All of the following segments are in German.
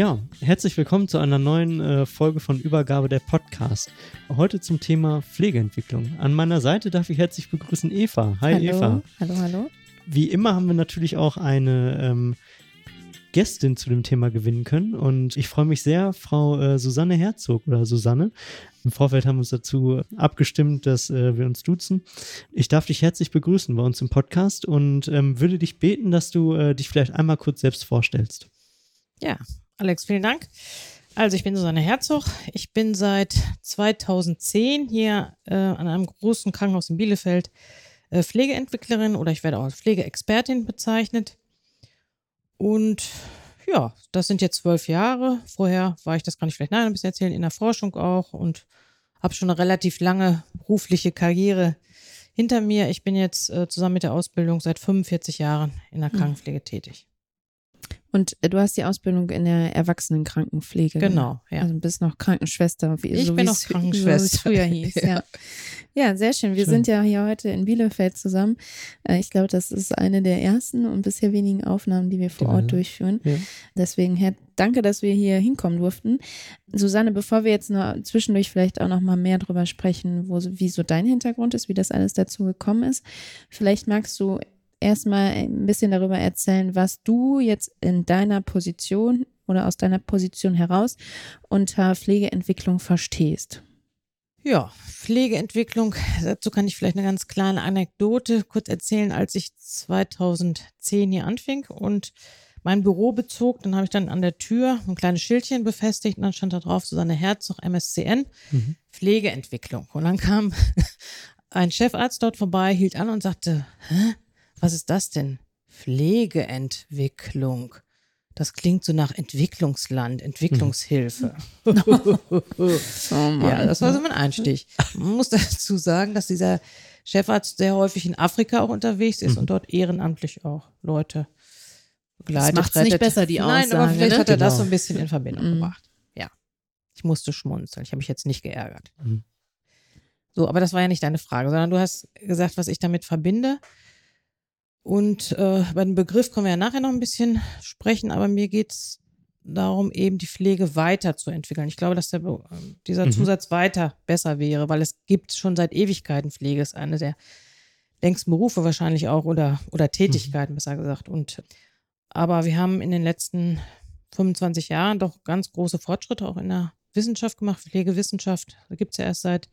Ja, herzlich willkommen zu einer neuen äh, Folge von Übergabe der Podcast. Heute zum Thema Pflegeentwicklung. An meiner Seite darf ich herzlich begrüßen Eva. Hi hallo. Eva. Hallo, hallo. Wie immer haben wir natürlich auch eine ähm, Gästin zu dem Thema gewinnen können und ich freue mich sehr, Frau äh, Susanne Herzog oder Susanne. Im Vorfeld haben wir uns dazu abgestimmt, dass äh, wir uns duzen. Ich darf dich herzlich begrüßen bei uns im Podcast und ähm, würde dich beten, dass du äh, dich vielleicht einmal kurz selbst vorstellst. Ja, Alex, vielen Dank. Also ich bin Susanne Herzog. Ich bin seit 2010 hier äh, an einem großen Krankenhaus in Bielefeld äh, Pflegeentwicklerin oder ich werde auch als Pflegeexpertin bezeichnet. Und ja, das sind jetzt zwölf Jahre. Vorher war ich, das kann ich vielleicht nachher ein bisschen erzählen, in der Forschung auch und habe schon eine relativ lange berufliche Karriere hinter mir. Ich bin jetzt äh, zusammen mit der Ausbildung seit 45 Jahren in der Krankenpflege mhm. tätig. Und äh, du hast die Ausbildung in der Erwachsenenkrankenpflege. Genau, ja. Also bist noch Krankenschwester. Wie, ich so bin noch Krankenschwester. So früher hieß, ja. ja. ja. sehr schön. Wir schön. sind ja hier heute in Bielefeld zusammen. Äh, ich glaube, das ist eine der ersten und bisher wenigen Aufnahmen, die wir vor Ort durchführen. Ja. Deswegen, Herr, danke, dass wir hier hinkommen durften. Susanne, bevor wir jetzt noch zwischendurch vielleicht auch noch mal mehr drüber sprechen, wo, wie so dein Hintergrund ist, wie das alles dazu gekommen ist, vielleicht magst du erstmal ein bisschen darüber erzählen, was du jetzt in deiner Position oder aus deiner Position heraus unter Pflegeentwicklung verstehst. Ja, Pflegeentwicklung, dazu kann ich vielleicht eine ganz kleine Anekdote kurz erzählen, als ich 2010 hier anfing und mein Büro bezog, dann habe ich dann an der Tür ein kleines Schildchen befestigt und dann stand da drauf Susanne Herzog, MSCN, mhm. Pflegeentwicklung. Und dann kam ein Chefarzt dort vorbei, hielt an und sagte, Hä? Was ist das denn? Pflegeentwicklung. Das klingt so nach Entwicklungsland, Entwicklungshilfe. oh ja, das war so mein Einstieg. Man muss dazu sagen, dass dieser Chefarzt sehr häufig in Afrika auch unterwegs ist mhm. und dort ehrenamtlich auch Leute begleitet. Das macht nicht besser, die Aussage. Nein, aber vielleicht ne? hat er genau. das so ein bisschen in Verbindung mhm. gebracht. Ja, ich musste schmunzeln. Ich habe mich jetzt nicht geärgert. Mhm. So, aber das war ja nicht deine Frage, sondern du hast gesagt, was ich damit verbinde. Und äh, bei dem Begriff können wir ja nachher noch ein bisschen sprechen, aber mir geht es darum, eben die Pflege weiterzuentwickeln. Ich glaube, dass der, ähm, dieser mhm. Zusatz weiter besser wäre, weil es gibt schon seit Ewigkeiten Pflege, ist eine der längsten Berufe wahrscheinlich auch oder, oder mhm. Tätigkeiten, mhm. besser gesagt. Und aber wir haben in den letzten 25 Jahren doch ganz große Fortschritte auch in der Wissenschaft gemacht, Pflegewissenschaft. Da gibt es ja erst seit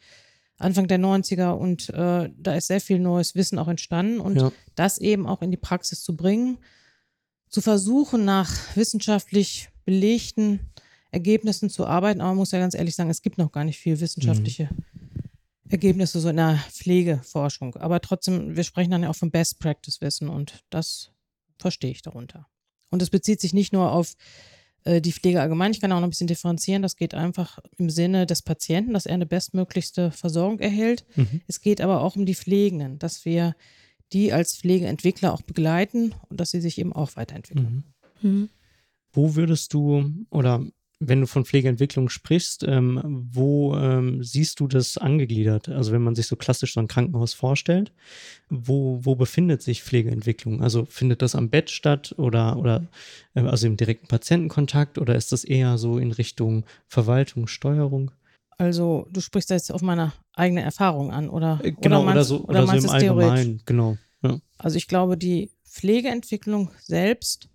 Anfang der 90er und äh, da ist sehr viel neues Wissen auch entstanden und ja. das eben auch in die Praxis zu bringen, zu versuchen, nach wissenschaftlich belegten Ergebnissen zu arbeiten. Aber man muss ja ganz ehrlich sagen, es gibt noch gar nicht viel wissenschaftliche mhm. Ergebnisse so in der Pflegeforschung. Aber trotzdem, wir sprechen dann ja auch von Best Practice Wissen und das verstehe ich darunter. Und es bezieht sich nicht nur auf die Pflege allgemein. Ich kann auch noch ein bisschen differenzieren. Das geht einfach im Sinne des Patienten, dass er eine bestmöglichste Versorgung erhält. Mhm. Es geht aber auch um die Pflegenden, dass wir die als Pflegeentwickler auch begleiten und dass sie sich eben auch weiterentwickeln. Mhm. Mhm. Wo würdest du oder wenn du von Pflegeentwicklung sprichst, ähm, wo ähm, siehst du das angegliedert? Also wenn man sich so klassisch so ein Krankenhaus vorstellt, wo, wo befindet sich Pflegeentwicklung? Also findet das am Bett statt oder, oder äh, also im direkten Patientenkontakt oder ist das eher so in Richtung Verwaltung, Steuerung? Also du sprichst jetzt auf meine eigene Erfahrung an oder äh, genau oder, meinst, oder so oder, oder so im Allgemeinen, genau. Ja. Also ich glaube, die Pflegeentwicklung selbst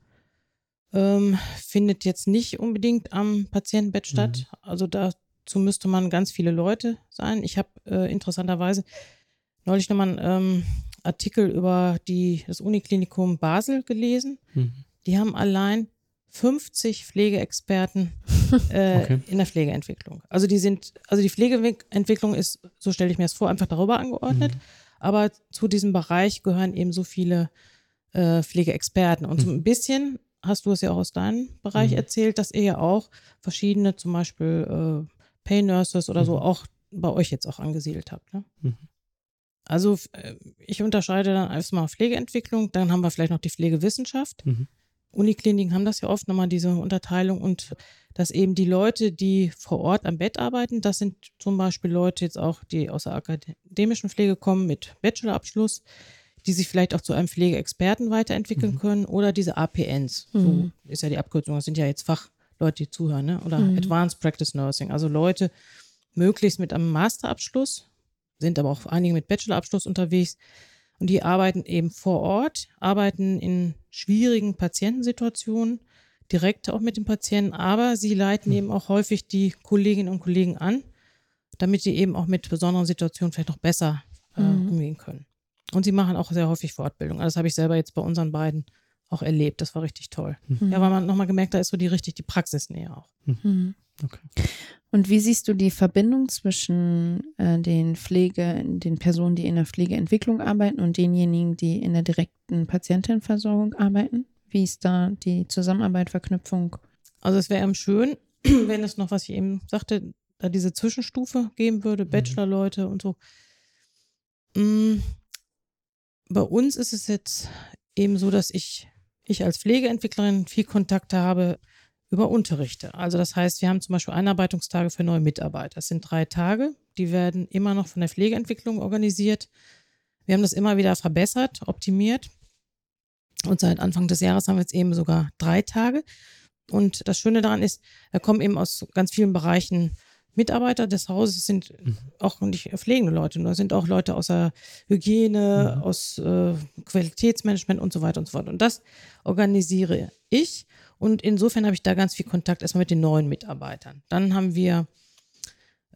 ähm, findet jetzt nicht unbedingt am Patientenbett statt. Mhm. Also da dazu müsste man ganz viele Leute sein. Ich habe äh, interessanterweise neulich nochmal einen ähm, Artikel über die, das Uniklinikum Basel gelesen. Mhm. Die haben allein 50 Pflegeexperten äh, okay. in der Pflegeentwicklung. Also die sind, also die Pflegeentwicklung ist, so stelle ich mir das vor, einfach darüber angeordnet. Mhm. Aber zu diesem Bereich gehören eben so viele äh, Pflegeexperten. Und mhm. so ein bisschen hast du es ja auch aus deinem Bereich mhm. erzählt, dass ihr ja auch verschiedene, zum Beispiel äh, Pay Nurses oder so, mhm. auch bei euch jetzt auch angesiedelt habt. Ne? Mhm. Also äh, ich unterscheide dann erstmal Pflegeentwicklung, dann haben wir vielleicht noch die Pflegewissenschaft. Mhm. Unikliniken haben das ja oft nochmal diese Unterteilung und dass eben die Leute, die vor Ort am Bett arbeiten, das sind zum Beispiel Leute jetzt auch, die aus der akademischen Pflege kommen mit Bachelorabschluss, die sich vielleicht auch zu einem Pflegeexperten weiterentwickeln mhm. können oder diese APNs. Mhm. So ist ja die Abkürzung. Das sind ja jetzt Fachleute, die zuhören, ne? oder mhm. Advanced Practice Nursing. Also Leute möglichst mit einem Masterabschluss, sind aber auch einige mit Bachelorabschluss unterwegs. Und die arbeiten eben vor Ort, arbeiten in schwierigen Patientensituationen, direkt auch mit den Patienten, aber sie leiten mhm. eben auch häufig die Kolleginnen und Kollegen an, damit sie eben auch mit besonderen Situationen vielleicht noch besser äh, mhm. umgehen können. Und sie machen auch sehr häufig Fortbildung. Also das habe ich selber jetzt bei unseren beiden auch erlebt. Das war richtig toll. Mhm. Ja, weil man nochmal gemerkt, da ist so die richtig die Praxisnähe auch. Mhm. mhm. Okay. Und wie siehst du die Verbindung zwischen äh, den Pflege, den Personen, die in der Pflegeentwicklung arbeiten und denjenigen, die in der direkten Patientenversorgung arbeiten? Wie ist da die Zusammenarbeit, Verknüpfung? Also es wäre schön, wenn es noch, was ich eben sagte, da diese Zwischenstufe geben würde, mhm. Bachelorleute und so. Mm, bei uns ist es jetzt eben so, dass ich, ich als Pflegeentwicklerin viel Kontakte habe über Unterrichte. Also das heißt, wir haben zum Beispiel Einarbeitungstage für neue Mitarbeiter. Das sind drei Tage, die werden immer noch von der Pflegeentwicklung organisiert. Wir haben das immer wieder verbessert, optimiert. Und seit Anfang des Jahres haben wir jetzt eben sogar drei Tage. Und das Schöne daran ist, da kommen eben aus ganz vielen Bereichen Mitarbeiter des Hauses sind mhm. auch nicht pflegende Leute, nur sind auch Leute aus der Hygiene, mhm. aus äh, Qualitätsmanagement und so weiter und so fort. Und das organisiere ich. Und insofern habe ich da ganz viel Kontakt erstmal mit den neuen Mitarbeitern. Dann haben wir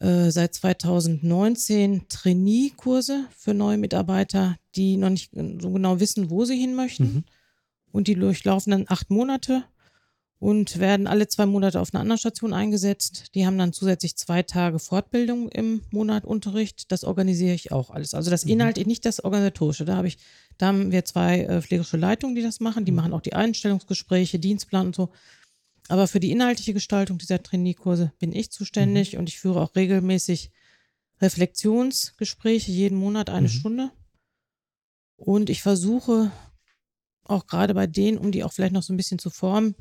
äh, seit 2019 Trainee-Kurse für neue Mitarbeiter, die noch nicht so genau wissen, wo sie hin möchten. Mhm. Und die durchlaufen dann acht Monate und werden alle zwei Monate auf einer anderen Station eingesetzt. Die haben dann zusätzlich zwei Tage Fortbildung im Monat Unterricht. Das organisiere ich auch alles. Also das mhm. Inhalt, nicht das Organisatorische. Da habe ich, da haben wir zwei äh, pflegerische Leitungen, die das machen. Die mhm. machen auch die Einstellungsgespräche, Dienstplan und so. Aber für die inhaltliche Gestaltung dieser Trainierkurse bin ich zuständig mhm. und ich führe auch regelmäßig Reflexionsgespräche, jeden Monat eine mhm. Stunde. Und ich versuche auch gerade bei denen, um die auch vielleicht noch so ein bisschen zu formen,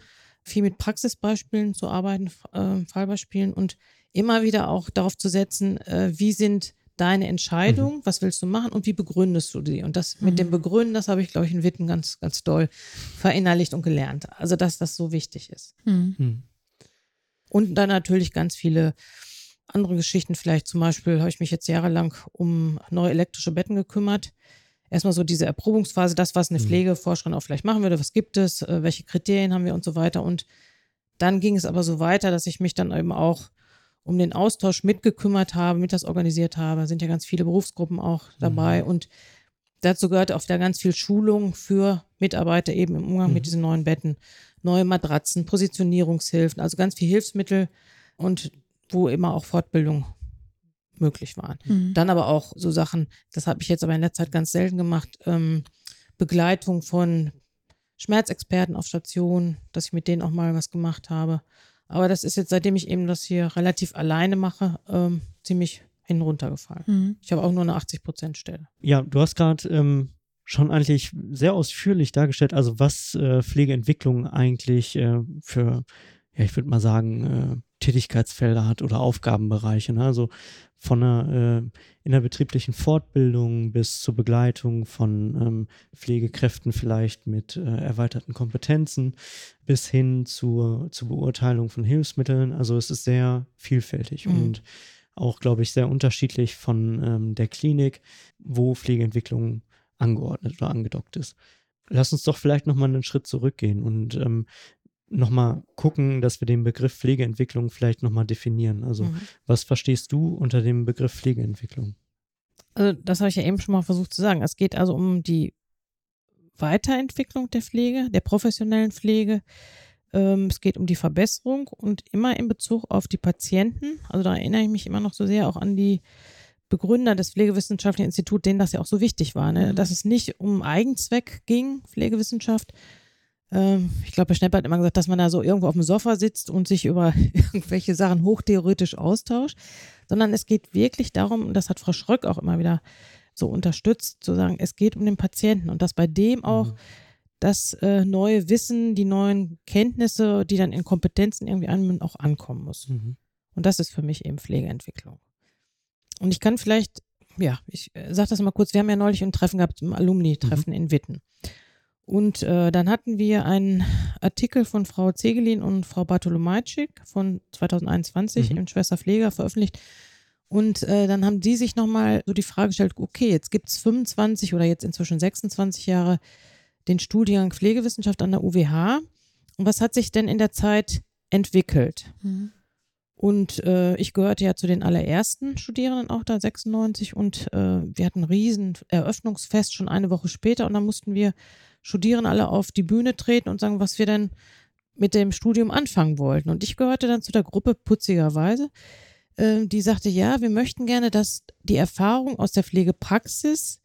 viel mit Praxisbeispielen zu arbeiten, äh, Fallbeispielen und immer wieder auch darauf zu setzen, äh, wie sind deine Entscheidungen, mhm. was willst du machen und wie begründest du die? Und das mhm. mit dem mhm. Begründen, das habe ich, glaube ich, in Witten ganz, ganz doll verinnerlicht und gelernt. Also, dass das so wichtig ist. Mhm. mhm. Und dann natürlich ganz viele andere Geschichten. Vielleicht zum Beispiel habe ich mich jetzt jahrelang um neue elektrische Betten gekümmert erstmal so diese Erprobungsphase, das, was eine mhm. Pflegeforscherin auch vielleicht machen würde, was gibt es, äh, welche Kriterien haben wir und so weiter. Und dann ging es aber so weiter, dass ich mich dann eben auch um den Austausch mitgekümmert habe, mit das organisiert habe. Da sind ja ganz viele Berufsgruppen auch dabei mhm. und dazu gehört auch da ganz viel Schulung für Mitarbeiter eben im Umgang mhm. mit diesen neuen Betten, neue Matratzen, Positionierungshilfen, also ganz viel Hilfsmittel und wo immer auch Fortbildung möglich waren. Mhm. Dann aber auch so Sachen, das habe ich jetzt aber in letzter Zeit ganz selten gemacht, ähm, Begleitung von Schmerzexperten auf Station, dass ich mit denen auch mal was gemacht habe. Aber das ist jetzt, seitdem ich eben das hier relativ alleine mache, ähm, ziemlich hinuntergefallen. Mhm. Ich habe auch nur eine 80-Prozent-Stelle. Ja, du hast gerade ähm, schon eigentlich sehr ausführlich dargestellt, also was äh, Pflegeentwicklung eigentlich äh, für, ja, ich würde mal sagen, äh, Tätigkeitsfelder hat oder Aufgabenbereiche. Ne? Also von einer äh, innerbetrieblichen Fortbildung bis zur Begleitung von ähm, Pflegekräften vielleicht mit äh, erweiterten Kompetenzen bis hin zur, zur Beurteilung von Hilfsmitteln. Also es ist sehr vielfältig mhm. und auch, glaube ich, sehr unterschiedlich von ähm, der Klinik, wo Pflegeentwicklung angeordnet oder angedockt ist. Lass uns doch vielleicht nochmal einen Schritt zurückgehen und ähm, nochmal gucken, dass wir den Begriff Pflegeentwicklung vielleicht nochmal definieren. Also mhm. was verstehst du unter dem Begriff Pflegeentwicklung? Also das habe ich ja eben schon mal versucht zu sagen. Es geht also um die Weiterentwicklung der Pflege, der professionellen Pflege. Ähm, es geht um die Verbesserung und immer in Bezug auf die Patienten. Also da erinnere ich mich immer noch so sehr auch an die Begründer des Pflegewissenschaftlichen Instituts, denen das ja auch so wichtig war, ne? Mhm. dass es nicht um Eigenzweck ging, Pflegewissenschaft, ähm, ich glaube, Herr Schnepp hat immer gesagt, dass man da so irgendwo auf dem Sofa sitzt und sich über irgendwelche Sachen hochtheoretisch austauscht, sondern es geht wirklich darum, und das hat Frau Schröck auch immer wieder so unterstützt, zu sagen, es geht um den Patienten und dass bei dem auch mhm. das äh, neue Wissen, die neuen Kenntnisse, die dann in Kompetenzen irgendwie an, auch ankommen muss. Mhm. Und das ist für mich eben Pflegeentwicklung. Und ich kann vielleicht, ja, ich äh, sage das mal kurz, wir haben ja neulich ein Treffen gehabt, ein Alumni-Treffen mhm. in Witten. Und äh, dann hatten wir einen Artikel von Frau Zegelin und Frau Bartolomajczyk von 2021 mhm. im Schwester Pfleger veröffentlicht. Und äh, dann haben die sich nochmal so die Frage gestellt, okay, jetzt gibt es 25 oder jetzt inzwischen 26 Jahre den Studiengang Pflegewissenschaft an der UWH. Und was hat sich denn in der Zeit entwickelt? Mhm. Und äh, ich gehörte ja zu den allerersten Studierenden auch da, 96. Und äh, wir hatten ein riesen Eröffnungsfest schon eine Woche später. Und dann mussten wir Studierenden alle auf die Bühne treten und sagen, was wir denn mit dem Studium anfangen wollten. Und ich gehörte dann zu der Gruppe putzigerweise, äh, die sagte, ja, wir möchten gerne, dass die Erfahrung aus der Pflegepraxis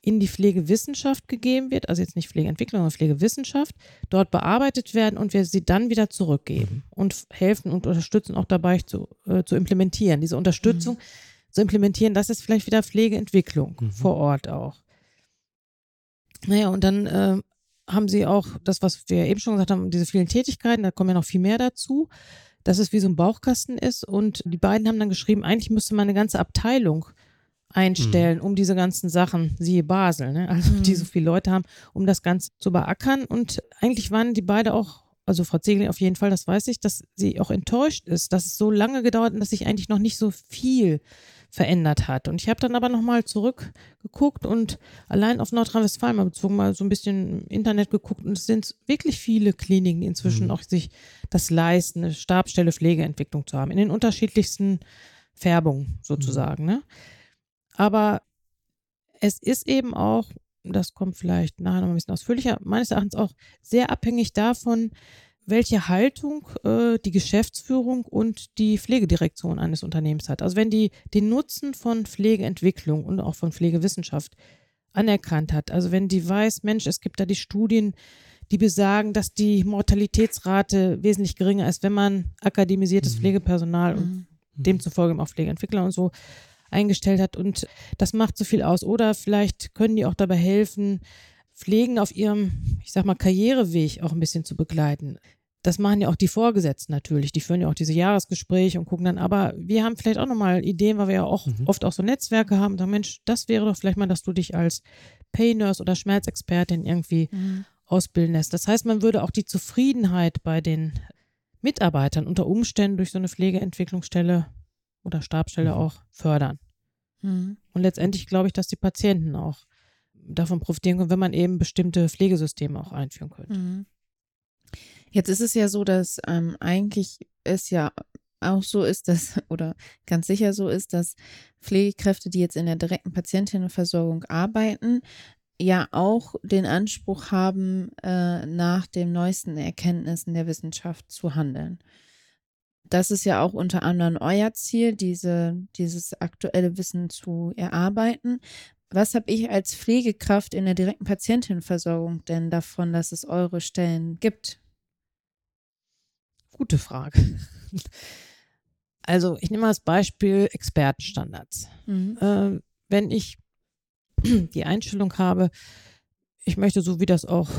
in die Pflegewissenschaft gegeben wird, also jetzt nicht Pflegeentwicklung, sondern Pflegewissenschaft, dort bearbeitet werden und wir sie dann wieder zurückgeben und helfen und unterstützen auch dabei zu, äh, zu implementieren. Diese Unterstützung mhm. zu implementieren, das ist vielleicht wieder Pflegeentwicklung mhm. vor Ort auch. Naja, und dann äh, haben sie auch das, was wir eben schon gesagt haben, diese vielen Tätigkeiten, da kommen ja noch viel mehr dazu, dass es wie so ein Bauchkasten ist. Und die beiden haben dann geschrieben, eigentlich müsste man eine ganze Abteilung einstellen, mhm. um diese ganzen Sachen, siehe Basel, ne? also mhm. die so viele Leute haben, um das Ganze zu beackern. Und eigentlich waren die beide auch, also Frau Zegel auf jeden Fall, das weiß ich, dass sie auch enttäuscht ist, dass es so lange gedauert und dass sich eigentlich noch nicht so viel verändert hat. Und ich habe dann aber nochmal zurückgeguckt und allein auf Nordrhein-Westfalen mal bezogen, mal so ein bisschen im Internet geguckt und es sind wirklich viele Kliniken, die inzwischen mhm. auch sich das leisten, eine Stabstelle Pflegeentwicklung zu haben, in den unterschiedlichsten Färbungen sozusagen. Mhm. Ne? Aber es ist eben auch, das kommt vielleicht nachher noch ein bisschen ausführlicher, meines Erachtens auch sehr abhängig davon, welche Haltung äh, die Geschäftsführung und die Pflegedirektion eines Unternehmens hat. Also wenn die den Nutzen von Pflegeentwicklung und auch von Pflegewissenschaft anerkannt hat, also wenn die weiß, Mensch, es gibt da die Studien, die besagen, dass die Mortalitätsrate wesentlich geringer ist, wenn man akademisiertes mhm. Pflegepersonal und mhm. demzufolge auch Pflegeentwickler und so eingestellt hat und das macht so viel aus. Oder vielleicht können die auch dabei helfen, Pflegen auf ihrem, ich sag mal, Karriereweg auch ein bisschen zu begleiten. Das machen ja auch die Vorgesetzten natürlich. Die führen ja auch diese Jahresgespräche und gucken dann, aber wir haben vielleicht auch nochmal Ideen, weil wir ja auch mhm. oft auch so Netzwerke haben. Sagen, Mensch, das wäre doch vielleicht mal, dass du dich als Pay-Nurse oder Schmerzexpertin irgendwie mhm. ausbilden lässt. Das heißt, man würde auch die Zufriedenheit bei den Mitarbeitern unter Umständen durch so eine Pflegeentwicklungsstelle oder Stabstelle mhm. auch fördern. Mhm. Und letztendlich glaube ich, dass die Patienten auch davon profitieren können, wenn man eben bestimmte Pflegesysteme auch einführen könnte. Mhm. Jetzt ist es ja so, dass ähm, eigentlich es ja auch so ist, dass, oder ganz sicher so ist, dass Pflegekräfte, die jetzt in der direkten Patientinnenversorgung arbeiten, ja auch den Anspruch haben, äh, nach den neuesten Erkenntnissen der Wissenschaft zu handeln. Das ist ja auch unter anderem euer Ziel, diese, dieses aktuelle Wissen zu erarbeiten. Was habe ich als Pflegekraft in der direkten Patientenversorgung denn davon, dass es eure Stellen gibt? Gute Frage. Also ich nehme mal als Beispiel Expertenstandards. Mhm. Äh, wenn ich die Einstellung habe, ich möchte so wie das auch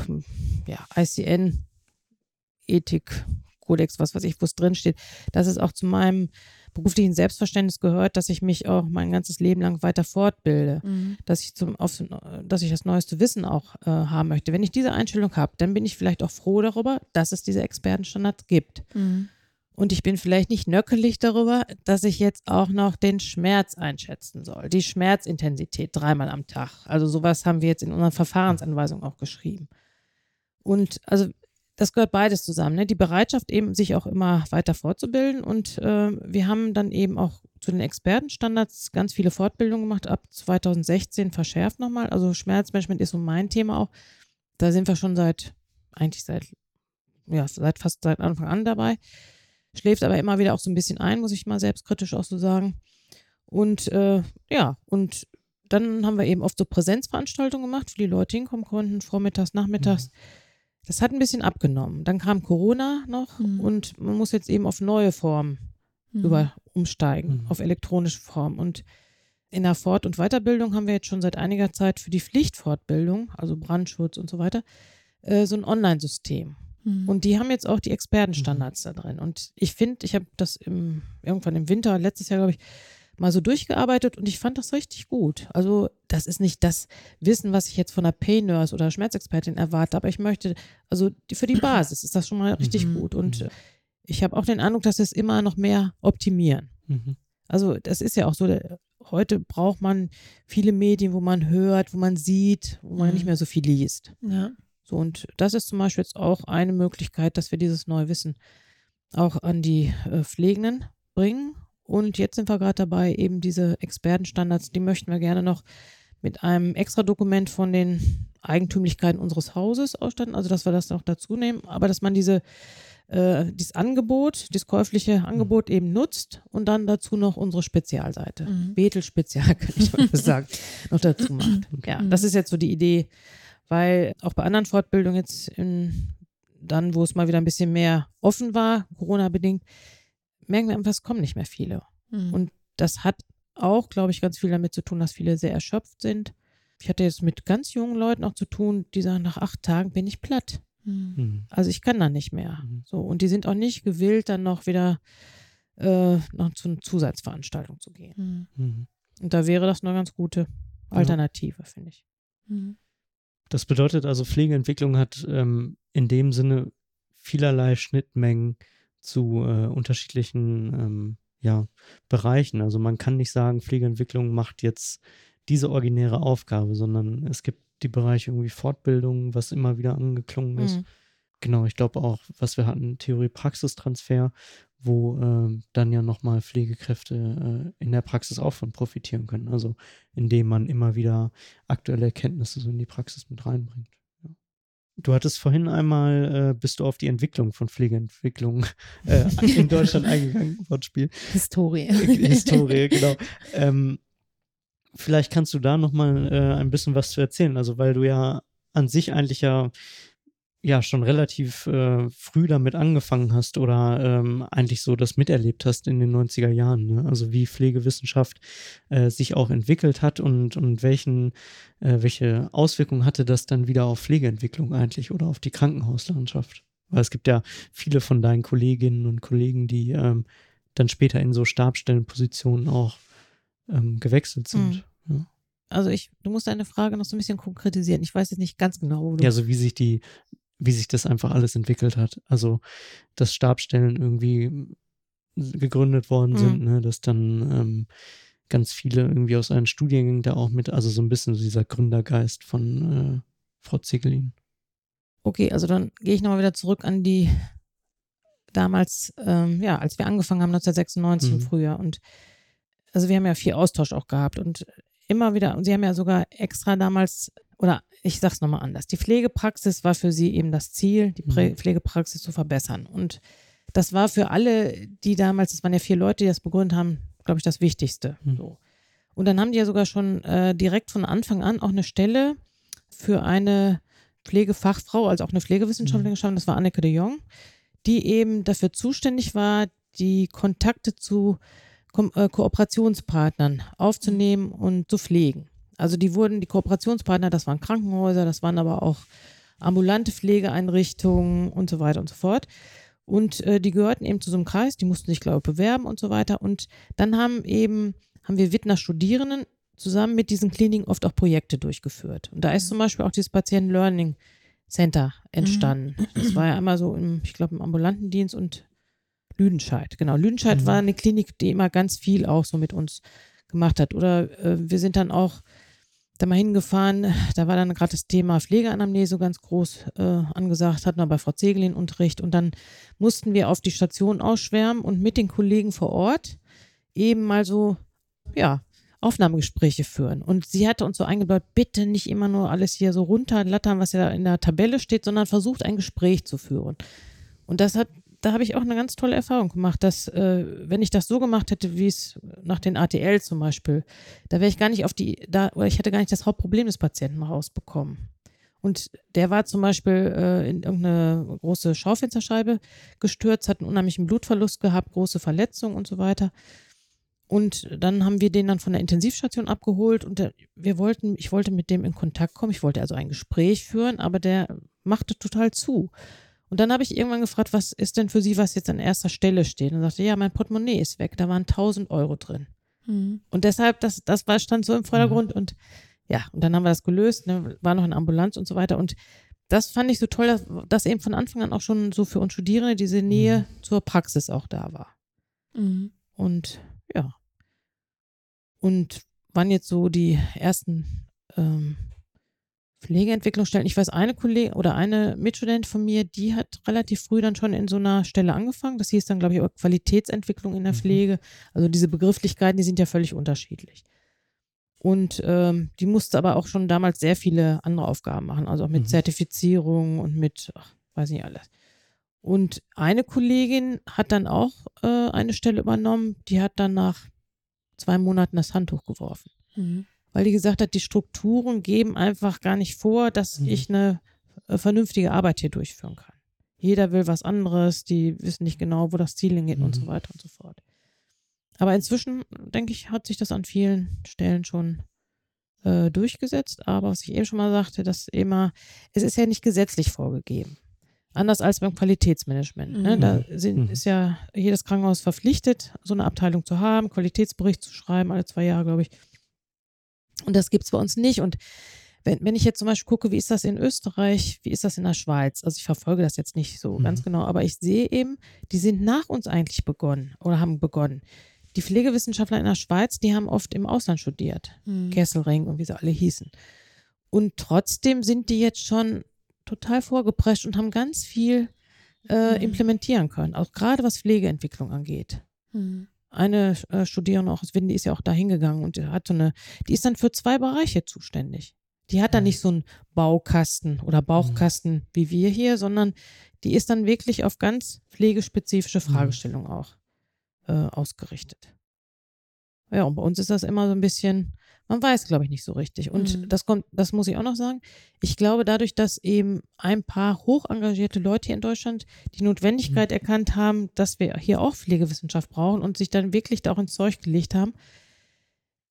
ja, ICN, Ethik, Kodex, was weiß ich, wo es drin steht, dass es auch zu meinem beruflichen Selbstverständnis gehört, dass ich mich auch mein ganzes Leben lang weiter fortbilde, mhm. dass ich zum, auf, dass ich das neueste Wissen auch äh, haben möchte. Wenn ich diese Einstellung habe, dann bin ich vielleicht auch froh darüber, dass es diese Expertenstandards gibt. Mhm. Und ich bin vielleicht nicht nöckelig darüber, dass ich jetzt auch noch den Schmerz einschätzen soll, die Schmerzintensität dreimal am Tag. Also sowas haben wir jetzt in unserer Verfahrensanweisung auch geschrieben. Und also das gehört beides zusammen. Ne? Die Bereitschaft eben, sich auch immer weiter fortzubilden. Und äh, wir haben dann eben auch zu den Expertenstandards ganz viele Fortbildungen gemacht, ab 2016 verschärft nochmal. Also Schmerzmanagement ist so mein Thema auch. Da sind wir schon seit, eigentlich seit, ja, seit fast seit Anfang an dabei. Schläft aber immer wieder auch so ein bisschen ein, muss ich mal selbstkritisch auch so sagen. Und äh, ja, und dann haben wir eben oft so Präsenzveranstaltungen gemacht, wo die Leute hinkommen konnten, vormittags, nachmittags. Mhm. Das hat ein bisschen abgenommen. Dann kam Corona noch mhm. und man muss jetzt eben auf neue Formen mhm. über umsteigen, mhm. auf elektronische Formen. Und in der Fort- und Weiterbildung haben wir jetzt schon seit einiger Zeit für die Pflichtfortbildung, also Brandschutz und so weiter, äh, so ein Online-System. Mhm. Und die haben jetzt auch die Expertenstandards mhm. da drin. Und ich finde, ich habe das im, irgendwann im Winter, letztes Jahr, glaube ich, mal so durchgearbeitet und ich fand das richtig gut. Also das ist nicht das Wissen, was ich jetzt von einer Pain Nurse oder Schmerzexpertin erwarte, aber ich möchte, also für die Basis ist das schon mal richtig mhm. gut und mhm. ich habe auch den Eindruck, dass wir es immer noch mehr optimieren. Mhm. Also das ist ja auch so, heute braucht man viele Medien, wo man hört, wo man sieht, wo man nicht mhm. mehr so viel liest. Ja. So und das ist zum Beispiel jetzt auch eine Möglichkeit, dass wir dieses neue Wissen auch an die äh, Pflegenden bringen und jetzt sind wir gerade dabei, eben diese Expertenstandards, die möchten wir gerne noch mit einem extra Dokument von den Eigentümlichkeiten unseres Hauses ausstatten, also dass wir das noch dazu nehmen, aber dass man diese äh, dieses Angebot, dieses käufliche Angebot eben nutzt und dann dazu noch unsere Spezialseite, mhm. Betel Spezial, kann ich mal sagen, noch dazu macht. Ja, das ist jetzt so die Idee, weil auch bei anderen Fortbildungen jetzt in, dann, wo es mal wieder ein bisschen mehr offen war, Corona bedingt, merken wir einfach, es kommen nicht mehr viele. Mhm. Und das hat auch, glaube ich, ganz viel damit zu tun, dass viele sehr erschöpft sind. Ich hatte jetzt mit ganz jungen Leuten auch zu tun, die sagen, nach acht Tagen bin ich platt. Mhm. mhm. Also ich kann da nicht mehr. Mhm. So, und die sind auch nicht gewillt, dann noch wieder äh, noch zu einer Zusatzveranstaltung zu gehen. Mhm. mhm. Und da wäre das eine ganz gute Alternative, ja. finde ich. Das bedeutet also, Pflegeentwicklung hat ähm, in dem Sinne vielerlei Schnittmengen zu äh, unterschiedlichen ähm, ja, Bereichen. Also man kann nicht sagen, Pflegeentwicklung macht jetzt diese originäre Aufgabe, sondern es gibt die Bereiche irgendwie Fortbildung, was immer wieder angeklungen ist. Mhm. Genau, ich glaube auch, was wir hatten, Theorie-Praxistransfer, wo äh, dann ja nochmal Pflegekräfte äh, in der Praxis auch von profitieren können. Also indem man immer wieder aktuelle Erkenntnisse so in die Praxis mit reinbringt. Du hattest vorhin einmal, äh, bist du auf die Entwicklung von Pflegeentwicklung äh, in Deutschland eingegangen, Wortspiel. Historie. Historie, genau. Ähm, vielleicht kannst du da nochmal äh, ein bisschen was zu erzählen. Also, weil du ja an sich eigentlich ja ja schon relativ äh, früh damit angefangen hast oder ähm, eigentlich so das miterlebt hast in den 90er Jahren. Ne? Also wie Pflegewissenschaft äh, sich auch entwickelt hat und, und welchen, äh, welche Auswirkungen hatte das dann wieder auf Pflegeentwicklung eigentlich oder auf die Krankenhauslandschaft. Weil es gibt ja viele von deinen Kolleginnen und Kollegen, die ähm, dann später in so Stabstellenpositionen auch ähm, gewechselt sind. Mhm. Ja. Also ich, du musst deine Frage noch so ein bisschen konkretisieren. Ich weiß jetzt nicht ganz genau, wo du. Ja, so wie sich die wie sich das einfach alles entwickelt hat. Also, dass Stabstellen irgendwie gegründet worden mhm. sind, ne, dass dann ähm, ganz viele irgendwie aus einem Studiengang da auch mit, also so ein bisschen so dieser Gründergeist von äh, Frau Ziegelin. Okay, also dann gehe ich nochmal wieder zurück an die damals, ähm, ja, als wir angefangen haben, 1996 mhm. im Frühjahr. Und also wir haben ja viel Austausch auch gehabt und immer wieder, und sie haben ja sogar extra damals, oder ich sag's nochmal anders. Die Pflegepraxis war für sie eben das Ziel, die mhm. Pflegepraxis zu verbessern. Und das war für alle, die damals, es waren ja vier Leute, die das begründet haben, glaube ich, das Wichtigste. Mhm. So. Und dann haben die ja sogar schon äh, direkt von Anfang an auch eine Stelle für eine Pflegefachfrau, also auch eine Pflegewissenschaftlerin mhm. geschaffen, das war Anneke de Jong, die eben dafür zuständig war, die Kontakte zu Ko äh, Kooperationspartnern aufzunehmen und zu pflegen. Also die wurden, die Kooperationspartner, das waren Krankenhäuser, das waren aber auch ambulante Pflegeeinrichtungen und so weiter und so fort. Und äh, die gehörten eben zu so einem Kreis, die mussten sich, glaube ich, bewerben und so weiter. Und dann haben eben, haben wir Wittner Studierenden zusammen mit diesen Kliniken oft auch Projekte durchgeführt. Und da ist zum Beispiel auch dieses Patient Learning Center entstanden. Mhm. Das war ja einmal so im, ich glaube, im ambulanten Dienst und Lüdenscheid. Genau, Lüdenscheid mhm. war eine Klinik, die immer ganz viel auch so mit uns gemacht hat. Oder äh, wir sind dann auch da mal hingefahren, da war dann gerade das Thema Pflegeanamnese ganz groß äh, angesagt, hatten wir bei Frau Zegelin Unterricht und dann mussten wir auf die Station ausschwärmen und mit den Kollegen vor Ort eben mal so, ja, Aufnahmegespräche führen. Und sie hatte uns so eingebaut, bitte nicht immer nur alles hier so runterlattern, was ja in der Tabelle steht, sondern versucht ein Gespräch zu führen. Und das hat da habe ich auch eine ganz tolle Erfahrung gemacht, dass äh, wenn ich das so gemacht hätte, wie es nach den ATL zum Beispiel, da wäre ich gar nicht auf die, da, oder ich hätte gar nicht das Hauptproblem des Patienten rausbekommen. Und der war zum Beispiel äh, in irgendeine große Schaufensterscheibe gestürzt, hat einen unheimlichen Blutverlust gehabt, große Verletzungen und so weiter. Und dann haben wir den dann von der Intensivstation abgeholt und der, wir wollten, ich wollte mit dem in Kontakt kommen, ich wollte also ein Gespräch führen, aber der machte total zu. Und dann habe ich irgendwann gefragt, was ist denn für Sie, was jetzt an erster Stelle steht? Und sagte, ja, mein Portemonnaie ist weg, da waren 1000 Euro drin. Mhm. Und deshalb, das, das war, stand so im Vordergrund mhm. und ja, und dann haben wir das gelöst, ne, war noch eine Ambulanz und so weiter. Und das fand ich so toll, dass, dass eben von Anfang an auch schon so für uns Studierende diese Nähe mhm. zur Praxis auch da war. Mhm. Und ja. Und wann jetzt so die ersten ähm, Pflegeentwicklungsstellen. Ich weiß, eine Kollegin oder eine Mitstudent von mir, die hat relativ früh dann schon in so einer Stelle angefangen. Das hieß dann, glaube ich, auch Qualitätsentwicklung in der mhm. Pflege. Also diese Begrifflichkeiten, die sind ja völlig unterschiedlich. Und ähm, die musste aber auch schon damals sehr viele andere Aufgaben machen, also auch mit mhm. Zertifizierung und mit, ach, weiß nicht alles. Und eine Kollegin hat dann auch äh, eine Stelle übernommen, die hat dann nach zwei Monaten das Handtuch geworfen. Mhm weil die gesagt hat, die Strukturen geben einfach gar nicht vor, dass mhm. ich eine äh, vernünftige Arbeit hier durchführen kann. Jeder will was anderes, die wissen nicht genau, wo das Ziel hingeht mhm. und so mhm. weiter und so fort. Aber inzwischen, denke ich, hat sich das an vielen Stellen schon äh, durchgesetzt. Aber was ich eben schon mal sagte, dass immer, es ist ja nicht gesetzlich vorgegeben. Anders als beim Qualitätsmanagement. Ne? Da mhm. sind, mhm. ist ja jedes Krankenhaus verpflichtet, so eine Abteilung zu haben, Qualitätsbericht zu schreiben, alle zwei Jahre, glaube ich. Und das gibt es bei uns nicht. Und wenn, wenn ich jetzt zum Beispiel gucke, wie ist das in Österreich, wie ist das in der Schweiz? Also ich verfolge das jetzt nicht so mhm. ganz genau, aber ich sehe eben, die sind nach uns eigentlich begonnen oder haben begonnen. Die Pflegewissenschaftler in der Schweiz, die haben oft im Ausland studiert. Mhm. Kesselring und wie sie alle hießen. Und trotzdem sind die jetzt schon total vorgeprescht und haben ganz viel äh, mhm. implementieren können, auch gerade was Pflegeentwicklung angeht. Mhm eine äh, Studierende auch aus Wien, die ist ja auch da hingegangen und hat so eine, die ist dann für zwei Bereiche zuständig. Die hat dann mhm. nicht so einen Baukasten oder Bauchkasten mhm. wie wir hier, sondern die ist dann wirklich auf ganz pflegespezifische mhm. Fragestellungen auch äh, ausgerichtet. Ja, und bei uns ist das immer so ein bisschen, man weiß, glaube ich, nicht so richtig. Und mhm. das kommt, das muss ich auch noch sagen. Ich glaube, dadurch, dass eben ein paar hoch engagierte Leute hier in Deutschland die Notwendigkeit mhm. erkannt haben, dass wir hier auch Pflegewissenschaft brauchen und sich dann wirklich da auch ins Zeug gelegt haben,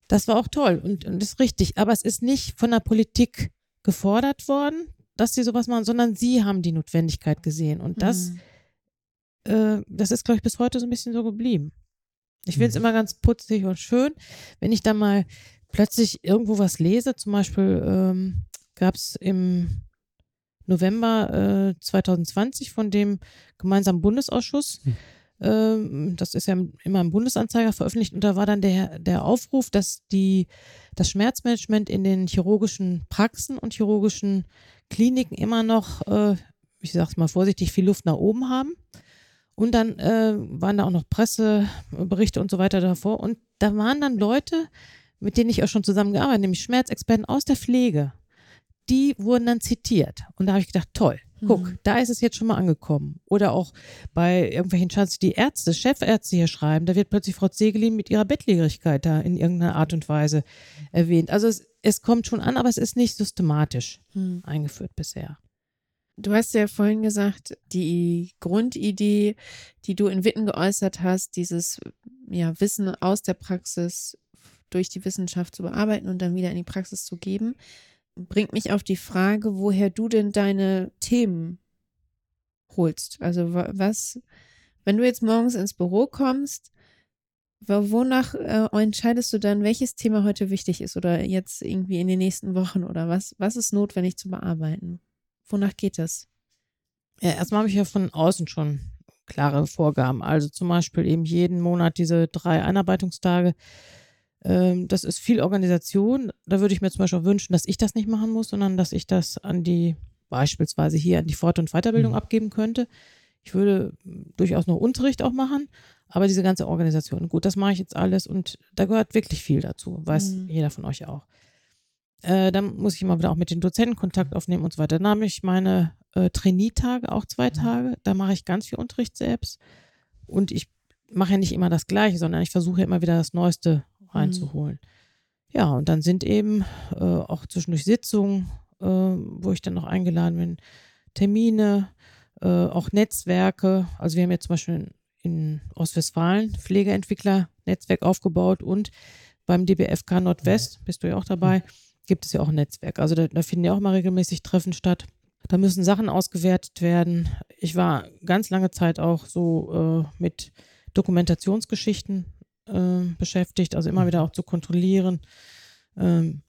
das war auch toll und, und ist richtig. Aber es ist nicht von der Politik gefordert worden, dass sie sowas machen, sondern sie haben die Notwendigkeit gesehen. Und das, mhm. äh, das ist, glaube ich, bis heute so ein bisschen so geblieben. Ich finde es mhm. immer ganz putzig und schön, wenn ich dann mal plötzlich irgendwo was lese. Zum Beispiel ähm, gab es im November äh, 2020 von dem gemeinsamen Bundesausschuss, hm. ähm, das ist ja immer im Bundesanzeiger veröffentlicht, und da war dann der, der Aufruf, dass die, das Schmerzmanagement in den chirurgischen Praxen und chirurgischen Kliniken immer noch, äh, ich sag's mal vorsichtig, viel Luft nach oben haben. Und dann äh, waren da auch noch Presseberichte und so weiter davor. Und da waren dann Leute, mit denen ich auch schon zusammengearbeitet, habe, nämlich Schmerzexperten aus der Pflege, die wurden dann zitiert. Und da habe ich gedacht, toll, guck, mhm. da ist es jetzt schon mal angekommen. Oder auch bei irgendwelchen Chances, die Ärzte, Chefärzte hier schreiben, da wird plötzlich Frau Zegelin mit ihrer Bettlägerigkeit da in irgendeiner Art und Weise erwähnt. Also es, es kommt schon an, aber es ist nicht systematisch mhm. eingeführt bisher. Du hast ja vorhin gesagt, die Grundidee, die du in Witten geäußert hast, dieses ja, Wissen aus der Praxis durch die Wissenschaft zu bearbeiten und dann wieder in die Praxis zu geben, bringt mich auf die Frage, woher du denn deine Themen holst. Also was, wenn du jetzt morgens ins Büro kommst, wonach äh, entscheidest du dann, welches Thema heute wichtig ist oder jetzt irgendwie in den nächsten Wochen oder was, was ist notwendig zu bearbeiten? Wonach geht das? Ja, erstmal habe ich ja von außen schon klare Vorgaben. Also zum Beispiel eben jeden Monat diese drei Einarbeitungstage Ähm, das ist viel Organisation. Da würde ich mir zum Beispiel wünschen, dass ich das nicht machen muss, sondern dass ich das an die, beispielsweise hier an die Fort- und Weiterbildung mhm. abgeben könnte. Ich würde durchaus noch Unterricht auch machen, aber diese ganze Organisation, gut, das mache ich jetzt alles und da gehört wirklich viel dazu, weiß mhm. jeder von euch auch. Äh, dann muss ich immer wieder auch mit den Dozenten Kontakt aufnehmen und so weiter. Dann habe ich meine äh, Trainee-Tage, auch zwei mhm. Tage. Da mache ich ganz viel Unterricht selbst. Und ich mache ja nicht immer das Gleiche, sondern ich versuche immer wieder das Neueste reinzuholen. Mhm. Ja, und dann sind eben äh, auch zwischendurch Sitzungen, äh, wo ich dann noch eingeladen bin, Termine, äh, auch Netzwerke. Also wir haben jetzt zum Beispiel in Ostwestfalen Pflegeentwickler-Netzwerk aufgebaut und beim DBFK Nordwest, bist du ja auch dabei, gibt es ja auch ein Netzwerk. Also da, da finden ja auch mal regelmäßig Treffen statt. Da müssen Sachen ausgewertet werden. Ich war ganz lange Zeit auch so äh, mit Dokumentationsgeschichten äh, beschäftigt, also immer wieder auch zu kontrollieren. Ähm,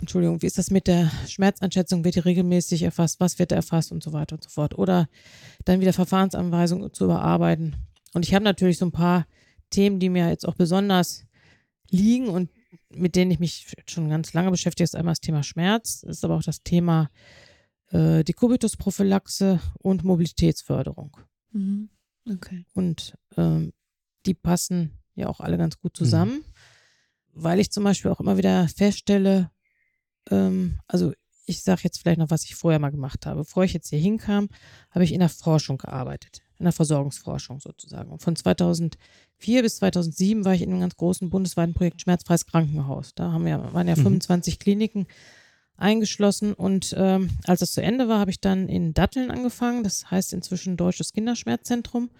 Entschuldigung, wie ist das mit der Schmerzeinschätzung? Wird die regelmäßig erfasst? Was wird erfasst und so weiter und so fort? Oder dann wieder Verfahrensanweisungen zu überarbeiten. Und ich habe natürlich so ein paar Themen, die mir jetzt auch besonders liegen und mit denen ich mich schon ganz lange beschäftige. Das ist einmal das Thema Schmerz, das ist aber auch das Thema äh, die Kubitusprophylaxe und Mobilitätsförderung. Mhm. Okay. Und ähm, die passen ja auch alle ganz gut zusammen, mhm. weil ich zum Beispiel auch immer wieder feststelle, ähm, also ich sage jetzt vielleicht noch, was ich vorher mal gemacht habe. Bevor ich jetzt hier hinkam, habe ich in der Forschung gearbeitet, in der Versorgungsforschung sozusagen. Und von 2004 bis 2007 war ich in einem ganz großen bundesweiten Projekt Schmerzfreies Krankenhaus. Da haben wir, waren ja mhm. 25 Kliniken eingeschlossen und ähm, als das zu Ende war, habe ich dann in Datteln angefangen. Das heißt inzwischen Deutsches Kinderschmerzzentrum.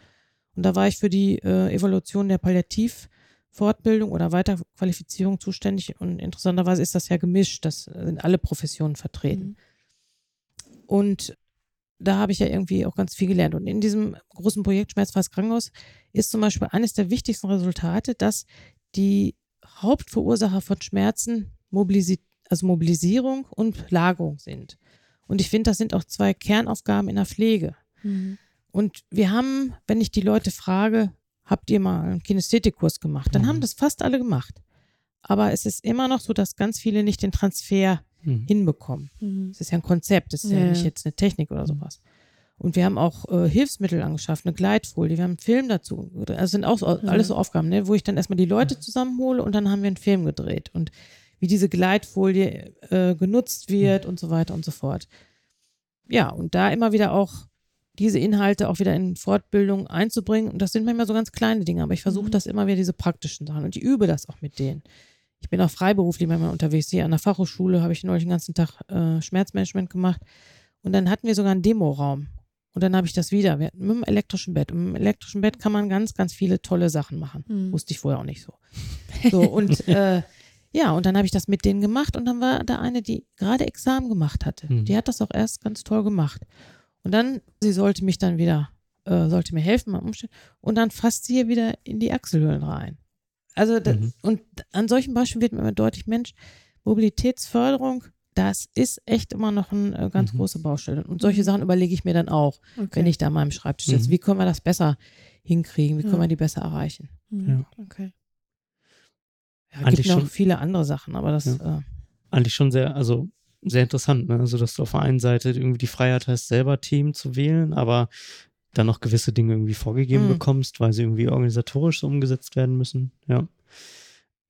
Und da war ich für die äh, Evaluation der Palliativfortbildung oder Weiterqualifizierung zuständig. Und interessanterweise ist das ja gemischt. Das sind alle Professionen vertreten. Mhm. Und da habe ich ja irgendwie auch ganz viel gelernt. Und in diesem großen Projekt Schmerzfreies Krankenhaus ist zum Beispiel eines der wichtigsten Resultate, dass die Hauptverursacher von Schmerzen Mobilisi also Mobilisierung und Lagerung sind. Und ich finde, das sind auch zwei Kernaufgaben in der Pflege. Mhm. Und wir haben, wenn ich die Leute frage, habt ihr mal einen Kinästhetikkurs gemacht? Dann mhm. haben das fast alle gemacht. Aber es ist immer noch so, dass ganz viele nicht den Transfer mhm. hinbekommen. Mhm. Es ist ja ein Konzept, es ist ja. ja. nicht jetzt eine Technik oder sowas. Und wir haben auch äh, Hilfsmittel angeschafft, eine Gleitfolie, wir haben einen Film dazu. Also sind auch so, alles so Aufgaben, ne, wo ich dann erstmal die Leute zusammenhole und dann haben wir einen Film gedreht. Und wie diese Gleitfolie äh, genutzt wird und so weiter und so fort. Ja, und da immer wieder auch diese Inhalte auch wieder in Fortbildung einzubringen. Und das sind manchmal so ganz kleine Dinge, aber ich versuche mhm. das immer wieder, diese praktischen Sachen. Und ich übe das auch mit denen. Ich bin auch freiberuflich manchmal unterwegs. Hier an der Fachhochschule habe ich neulich den ganzen Tag äh, Schmerzmanagement gemacht. Und dann hatten wir sogar einen Demoraum. Und dann habe ich das wieder. Wir hatten mit dem elektrischen Bett. Und mit dem elektrischen Bett kann man ganz, ganz viele tolle Sachen machen. Mhm. Wusste ich vorher auch nicht so. So, und äh, ja, und dann habe ich das mit denen gemacht. Und dann war da eine, die gerade Examen gemacht hatte. Mhm. Die hat das auch erst ganz toll gemacht. Und dann, sie sollte mich dann wieder, äh, sollte mir helfen beim Umstellen. Und dann fasst sie hier wieder in die Achselhöhlen rein. Also, das, mhm. und an solchen Beispielen wird mir immer deutlich, Mensch, Mobilitätsförderung, das ist echt immer noch eine äh, ganz mhm. große Baustelle. Und solche. Sachen überlege ich mir dann auch, okay. wenn ich da an meinem Schreibtisch sitze. Mhm. Wie können wir das besser hinkriegen? Wie können wir die besser erreichen? Mhm. Ja. Okay. Ja, es gibt noch schon, viele andere Sachen, aber das. Ja. Äh, eigentlich schon sehr, also sehr interessant, ne? Also, dass du auf der einen Seite irgendwie die Freiheit hast, selber Themen zu wählen, aber dann noch gewisse Dinge irgendwie vorgegeben mhm. bekommst, weil sie irgendwie organisatorisch so umgesetzt werden müssen. Ja.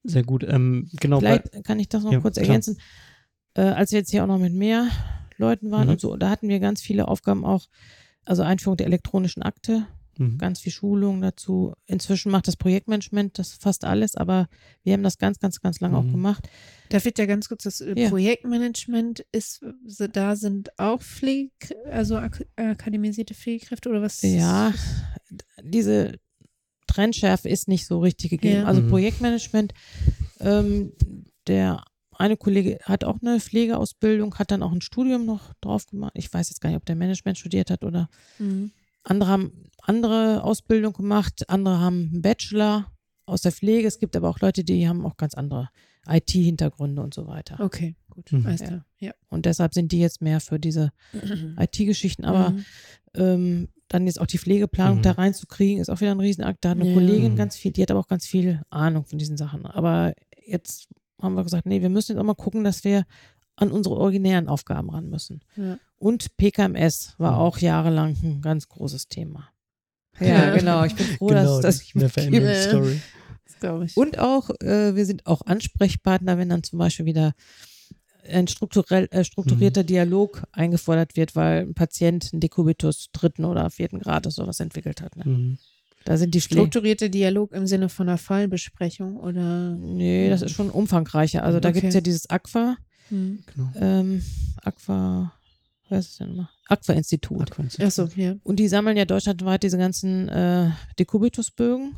Sehr gut. Ähm, genau. Vielleicht bei, kann ich das noch ja, kurz ergänzen. Äh, als wir jetzt hier auch noch mit mehr Leuten waren mhm. und so, da hatten wir ganz viele Aufgaben auch, also Einführung der elektronischen Akte, Mhm. Ganz viel Schulung dazu. Inzwischen macht das Projektmanagement das fast alles, aber wir haben das ganz, ganz, ganz lange mhm. auch gemacht. Da wird ja ganz kurz das äh, ja. Projektmanagement ist, da sind auch Pflege, also ak akademisierte Pflegekräfte oder was? Ja, diese Trendschärfe ist nicht so richtig gegeben. Ja. Also mhm. Projektmanagement, ähm, der eine Kollege hat auch eine Pflegeausbildung, hat dann auch ein Studium noch drauf gemacht. Ich weiß jetzt gar nicht, ob der Management studiert hat oder mhm. andere haben andere Ausbildung gemacht, andere haben einen Bachelor aus der Pflege. Es gibt aber auch Leute, die haben auch ganz andere IT-Hintergründe und so weiter. Okay, gut. Mhm. Ja. ja. Und deshalb sind die jetzt mehr für diese IT-Geschichten. Aber mhm. ähm, dann jetzt auch die Pflegeplanung mhm. da reinzukriegen, ist auch wieder ein Riesenakt. Da hat eine ja. Kollegin ganz viel, die hat aber auch ganz viel Ahnung von diesen Sachen. Aber jetzt haben wir gesagt, nee, wir müssen jetzt auch mal gucken, dass wir an unsere originären Aufgaben ran müssen. Ja. Und PKMS war auch jahrelang ein ganz großes Thema. Ja, genau. Ich bin froh, genau, dass, dass ich mitgebe. Story. Das Und auch, äh, wir sind auch Ansprechpartner, wenn dann zum Beispiel wieder ein strukturell, äh, strukturierter mhm. Dialog eingefordert wird, weil ein Patient einen Dekubitus dritten oder vierten Grades sowas entwickelt hat. Ne? Mhm. Da sind die Strukturierte Dialog im Sinne von einer Fallbesprechung oder? Nee, das ist schon umfangreicher. Also da okay. gibt es ja dieses AQUA. Mhm. Genau. Ähm, AQUA, was ist denn immer? AQUA-Institut. Aqua Achso, ja. Und die sammeln ja deutschlandweit diese ganzen äh, Dekubitusbögen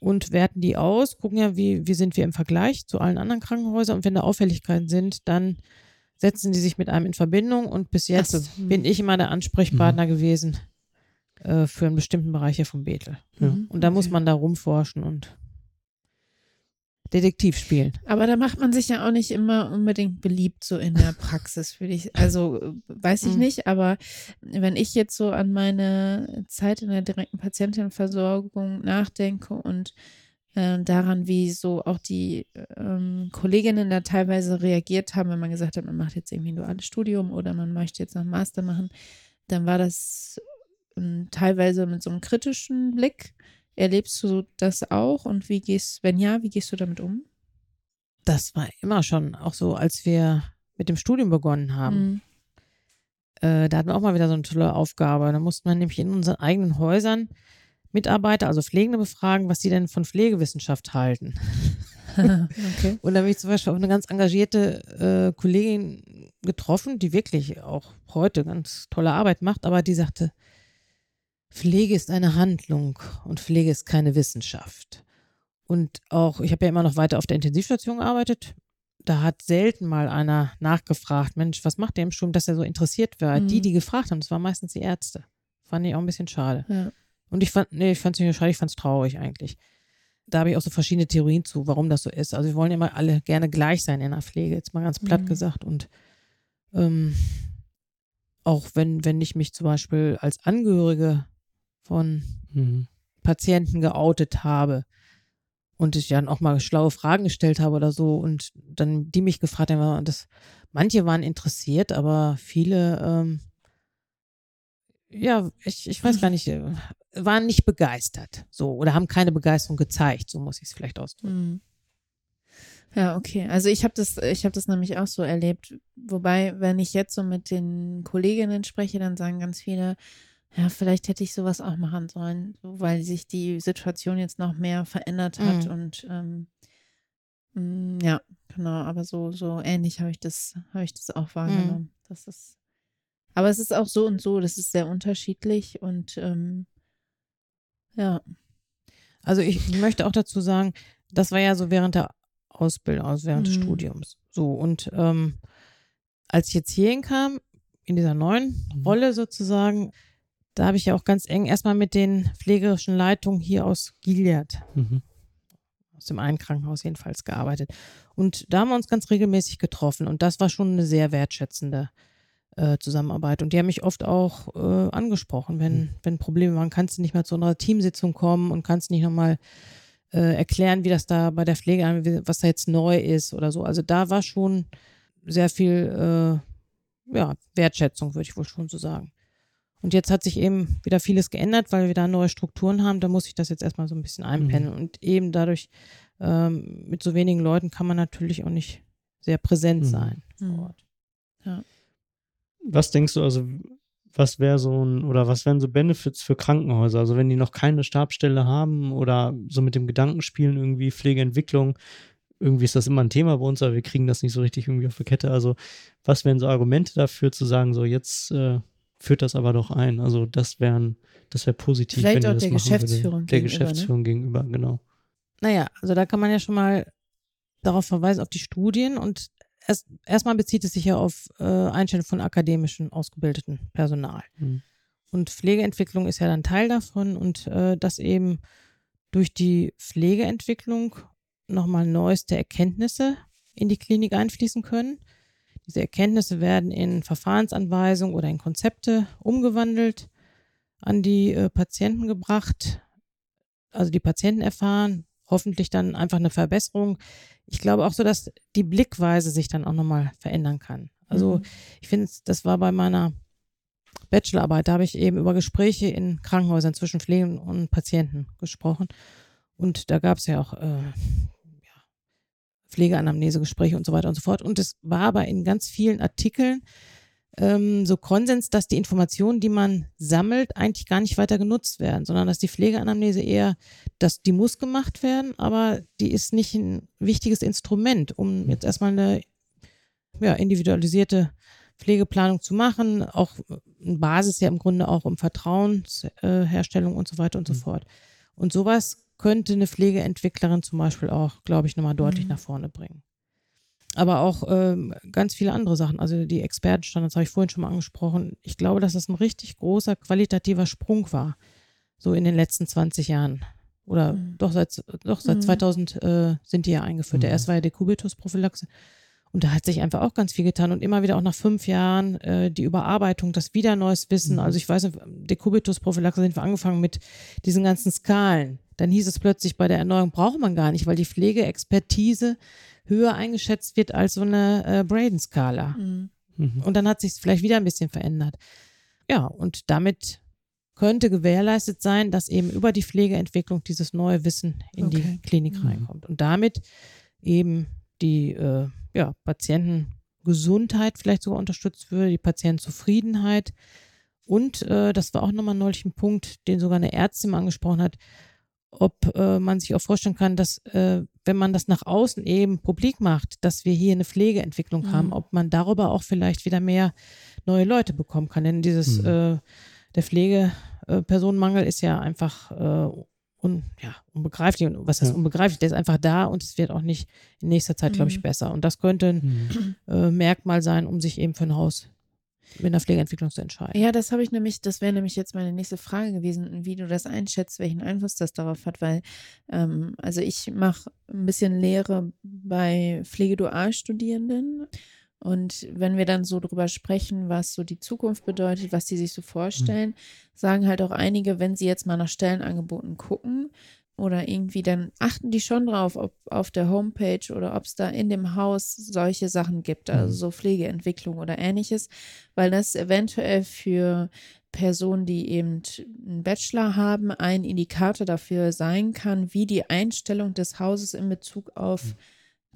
und werten die aus, gucken ja, wie, wie sind wir im Vergleich zu allen anderen Krankenhäusern und wenn da Auffälligkeiten sind, dann setzen die sich mit einem in Verbindung und bis jetzt so. Bin ich immer der Ansprechpartner mhm. gewesen äh, für einen bestimmten Bereich hier vom Bethel. Mhm. Und da okay. muss man da rumforschen und Detektiv spielen. Aber da macht man sich ja auch nicht immer unbedingt beliebt, so in der Praxis, würde ich. Also weiß ich mhm. nicht, aber wenn ich jetzt so an meine Zeit in der direkten Patientenversorgung nachdenke und äh, daran, wie so auch die ähm, Kolleginnen da teilweise reagiert haben, wenn man gesagt hat, man macht jetzt irgendwie ein duales Studium oder man möchte jetzt noch einen Master machen, dann war das äh, teilweise mit so einem kritischen Blick Erlebst du das auch und wie gehst, wenn ja, wie gehst du damit um? Das war immer schon auch so, als wir mit dem Studium begonnen haben. Mhm. Äh, da hatten wir auch mal wieder so eine tolle Aufgabe. Da musste man nämlich in unseren eigenen Häusern Mitarbeiter, also Pflegende, befragen, was sie denn von Pflegewissenschaft halten. okay. Und da habe ich zum Beispiel auch eine ganz engagierte äh, Kollegin getroffen, die wirklich auch heute ganz tolle Arbeit macht, aber die sagte, Pflege ist eine Handlung und Pflege ist keine Wissenschaft. Und auch, ich habe ja immer noch weiter auf der Intensivstation gearbeitet. Da hat selten mal einer nachgefragt, Mensch, was macht der im Sturm, dass er so interessiert war. Mhm. Die, die gefragt haben, das waren meistens die Ärzte. Fand ich auch ein bisschen schade. Ja. Und ich fand, nee, ich fand es nicht schade, ich fand es traurig eigentlich. Da habe ich auch so verschiedene Theorien zu, warum das so ist. Also wir wollen immer alle gerne gleich sein in der Pflege, jetzt mal ganz platt mhm. gesagt. Und ähm, auch wenn, wenn ich mich zum Beispiel als Angehörige von mhm. Patienten geoutet habe und ich dann auch mal schlaue Fragen gestellt habe oder so und dann die mich gefragt haben, das, manche waren interessiert, aber viele, ähm, ja, ich, ich weiß gar nicht, äh, waren nicht begeistert, so oder haben keine Begeisterung gezeigt, so muss ich es vielleicht ausdrücken. Mhm. Ja, okay. Also ich habe das, ich habe das nämlich auch so erlebt. Wobei, wenn ich jetzt so mit den Kolleginnen spreche, dann sagen ganz viele, ja, vielleicht hätte ich sowas auch machen sollen, so, weil sich die Situation jetzt noch mehr verändert hat mhm. und ähm, mh, mm, ja, genau, aber so, so ähnlich habe ich das, habe ich das auch mhm. wahrgenommen. Mhm. Das ist, aber es ist auch so und so, das ist sehr unterschiedlich und ähm, ja. Also ich möchte auch dazu sagen, das war ja so während der Ausbildung, also während mhm. des Studiums. So, und ähm, als ich jetzt hierhin kam, in dieser neuen mhm. Rolle sozusagen, da habe ich ja auch ganz eng erstmal mit den pflegerischen Leitungen hier aus Gilead, mhm. aus dem einen Krankenhaus jedenfalls gearbeitet. Und da haben wir uns ganz regelmäßig getroffen und das war schon eine sehr wertschätzende äh, Zusammenarbeit. Und die haben mich oft auch äh, angesprochen, wenn, mhm. wenn Probleme waren, kannst du nicht mal zu einer Teamsitzung kommen und kannst nicht nochmal äh, erklären, wie das da bei der Pflege, was da jetzt neu ist oder so. Also da war schon sehr viel äh, ja, Wertschätzung, würde ich wohl schon so sagen. Und jetzt hat sich eben wieder vieles geändert, weil wir da neue Strukturen haben. Da muss ich das jetzt erstmal so ein bisschen einpennen. Mhm. Und eben dadurch, ähm, mit so wenigen Leuten kann man natürlich auch nicht sehr präsent mhm. sein vor mhm. Ort. Ja. Was denkst du, also was wäre so ein, oder was wären so Benefits für Krankenhäuser? Also wenn die noch keine Stabstelle haben oder so mit dem Gedankenspielen irgendwie Pflegeentwicklung, irgendwie ist das immer ein Thema bei uns, aber wir kriegen das nicht so richtig irgendwie auf die Kette. Also was wären so Argumente dafür zu sagen, so jetzt äh, führt das aber doch ein. Also das wären, das wäre positiv, Vielleicht wenn auch das der Geschäftsführung würde. Der gegenüber, Geschäftsführung ne? gegenüber, genau. Naja, also da kann man ja schon mal darauf verweisen, auf die Studien und erst, erstmal bezieht es sich ja auf äh, Einstellung von akademischen ausgebildeten Personal. Mhm. Und Pflegeentwicklung ist ja dann Teil davon und äh, dass eben durch die Pflegeentwicklung nochmal neueste Erkenntnisse in die Klinik einfließen können diese Erkenntnisse werden in Verfahrensanweisungen oder in Konzepte umgewandelt, an die äh, Patienten gebracht. Also die Patienten erfahren, hoffentlich dann einfach eine Verbesserung. Ich glaube auch so, dass die Blickweise sich dann auch nochmal verändern kann. Also mhm. ich finde, das war bei meiner Bachelorarbeit, da habe ich eben über Gespräche in Krankenhäusern zwischen Pflegen und Patienten gesprochen. Und da gab es ja auch äh, Pflegeanamnesegespräche und so weiter und so fort. Und es war aber in ganz vielen Artikeln ähm, so Konsens, dass die Informationen, die man sammelt, eigentlich gar nicht weiter genutzt werden, sondern dass die Pflegeanamnese eher, dass die muss gemacht werden, aber die ist nicht ein wichtiges Instrument, um jetzt erstmal eine ja, individualisierte Pflegeplanung zu machen, auch eine Basis ja im Grunde auch um Vertrauensherstellung und so weiter und so mhm. fort. Und sowas könnte eine Pflegeentwicklerin zum Beispiel auch, glaube ich, nochmal deutlich mhm. nach vorne bringen aber auch ähm, ganz viele andere Sachen. Also die Expertenstandards habe ich vorhin schon mal angesprochen. Ich glaube, dass das ein richtig großer qualitativer Sprung war, so in den letzten 20 Jahren. Oder mhm. doch seit, doch seit mhm. 2000 äh, sind die ja eingeführt. Mhm. Der erste war ja Dekubitus-Prophylaxe. Und da hat sich einfach auch ganz viel getan und immer wieder auch nach fünf Jahren äh, die Überarbeitung, das wieder neues Wissen. Mhm. Also ich weiß Dekubitus-Prophylaxe sind wir angefangen mit diesen ganzen Skalen. Dann hieß es plötzlich, bei der Erneuerung braucht man gar nicht, weil die Pflegeexpertise höher eingeschätzt wird als so eine äh, Braden-Skala. Mhm. Und dann hat sich vielleicht wieder ein bisschen verändert. Ja, und damit könnte gewährleistet sein, dass eben über die Pflegeentwicklung dieses neue Wissen in okay. die Klinik mhm. reinkommt. Und damit eben die äh, ja, Patientengesundheit vielleicht sogar unterstützt würde, die Patientenzufriedenheit. Und äh, das war auch nochmal neulich ein Punkt, den sogar eine Ärztin angesprochen hat, ob äh, man sich auch vorstellen kann, dass äh, wenn man das nach außen eben publik macht, dass wir hier eine Pflegeentwicklung mhm. haben, ob man darüber auch vielleicht wieder mehr neue Leute bekommen kann. Denn dieses, mhm. äh, der Pflegepersonenmangel ist ja einfach äh, un, ja, unbegreiflich. Und was heißt ja. unbegreiflich? Der ist einfach da und es wird auch nicht in nächster Zeit, glaube ich, mhm. besser. Und das könnte ein mhm. äh, Merkmal sein, um sich eben für ein Haus mit einer Pflegeentwicklung zu entscheiden. Ja, das habe ich nämlich, das wäre nämlich jetzt meine nächste Frage gewesen, wie du das einschätzt, welchen Einfluss das darauf hat, weil, ähm, also ich mache ein bisschen Lehre bei Pflegedualstudierenden und wenn wir dann so drüber sprechen, was so die Zukunft bedeutet, was die sich so vorstellen, mhm. sagen halt auch einige, wenn sie jetzt mal nach Stellenangeboten gucken, oder irgendwie, dann achten die schon drauf, ob auf der Homepage oder ob es da in dem Haus solche Sachen gibt, also mhm. so Pflegeentwicklung oder ähnliches, weil das eventuell für Personen, die eben einen Bachelor haben, ein Indikator dafür sein kann, wie die Einstellung des Hauses in Bezug auf mhm.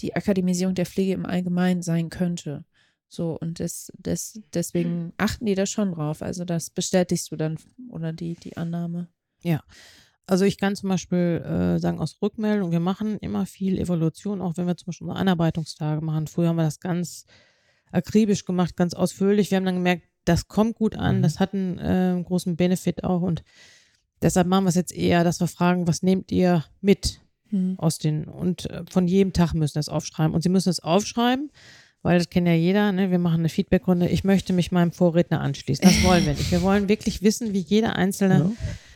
die Akademisierung der Pflege im Allgemeinen sein könnte. So, und das, das, deswegen achten die da schon drauf. Also das bestätigst du dann oder die, die Annahme. Ja, also ich kann zum Beispiel äh, sagen aus Rückmeldung, wir machen immer viel Evolution, auch wenn wir zum Beispiel Einarbeitungstage machen. Früher haben wir das ganz akribisch gemacht, ganz ausführlich. Wir haben dann gemerkt, das kommt gut an, mhm. das hat einen äh, großen Benefit auch und deshalb machen wir es jetzt eher, dass wir fragen, was nehmt ihr mit mhm. aus den und äh, von jedem Tag müssen das aufschreiben und sie müssen es aufschreiben, weil das kennt ja jeder, ne? wir machen eine Feedbackrunde, ich möchte mich meinem Vorredner anschließen. Das wollen wir nicht. Wir wollen wirklich wissen, wie jeder Einzelne ja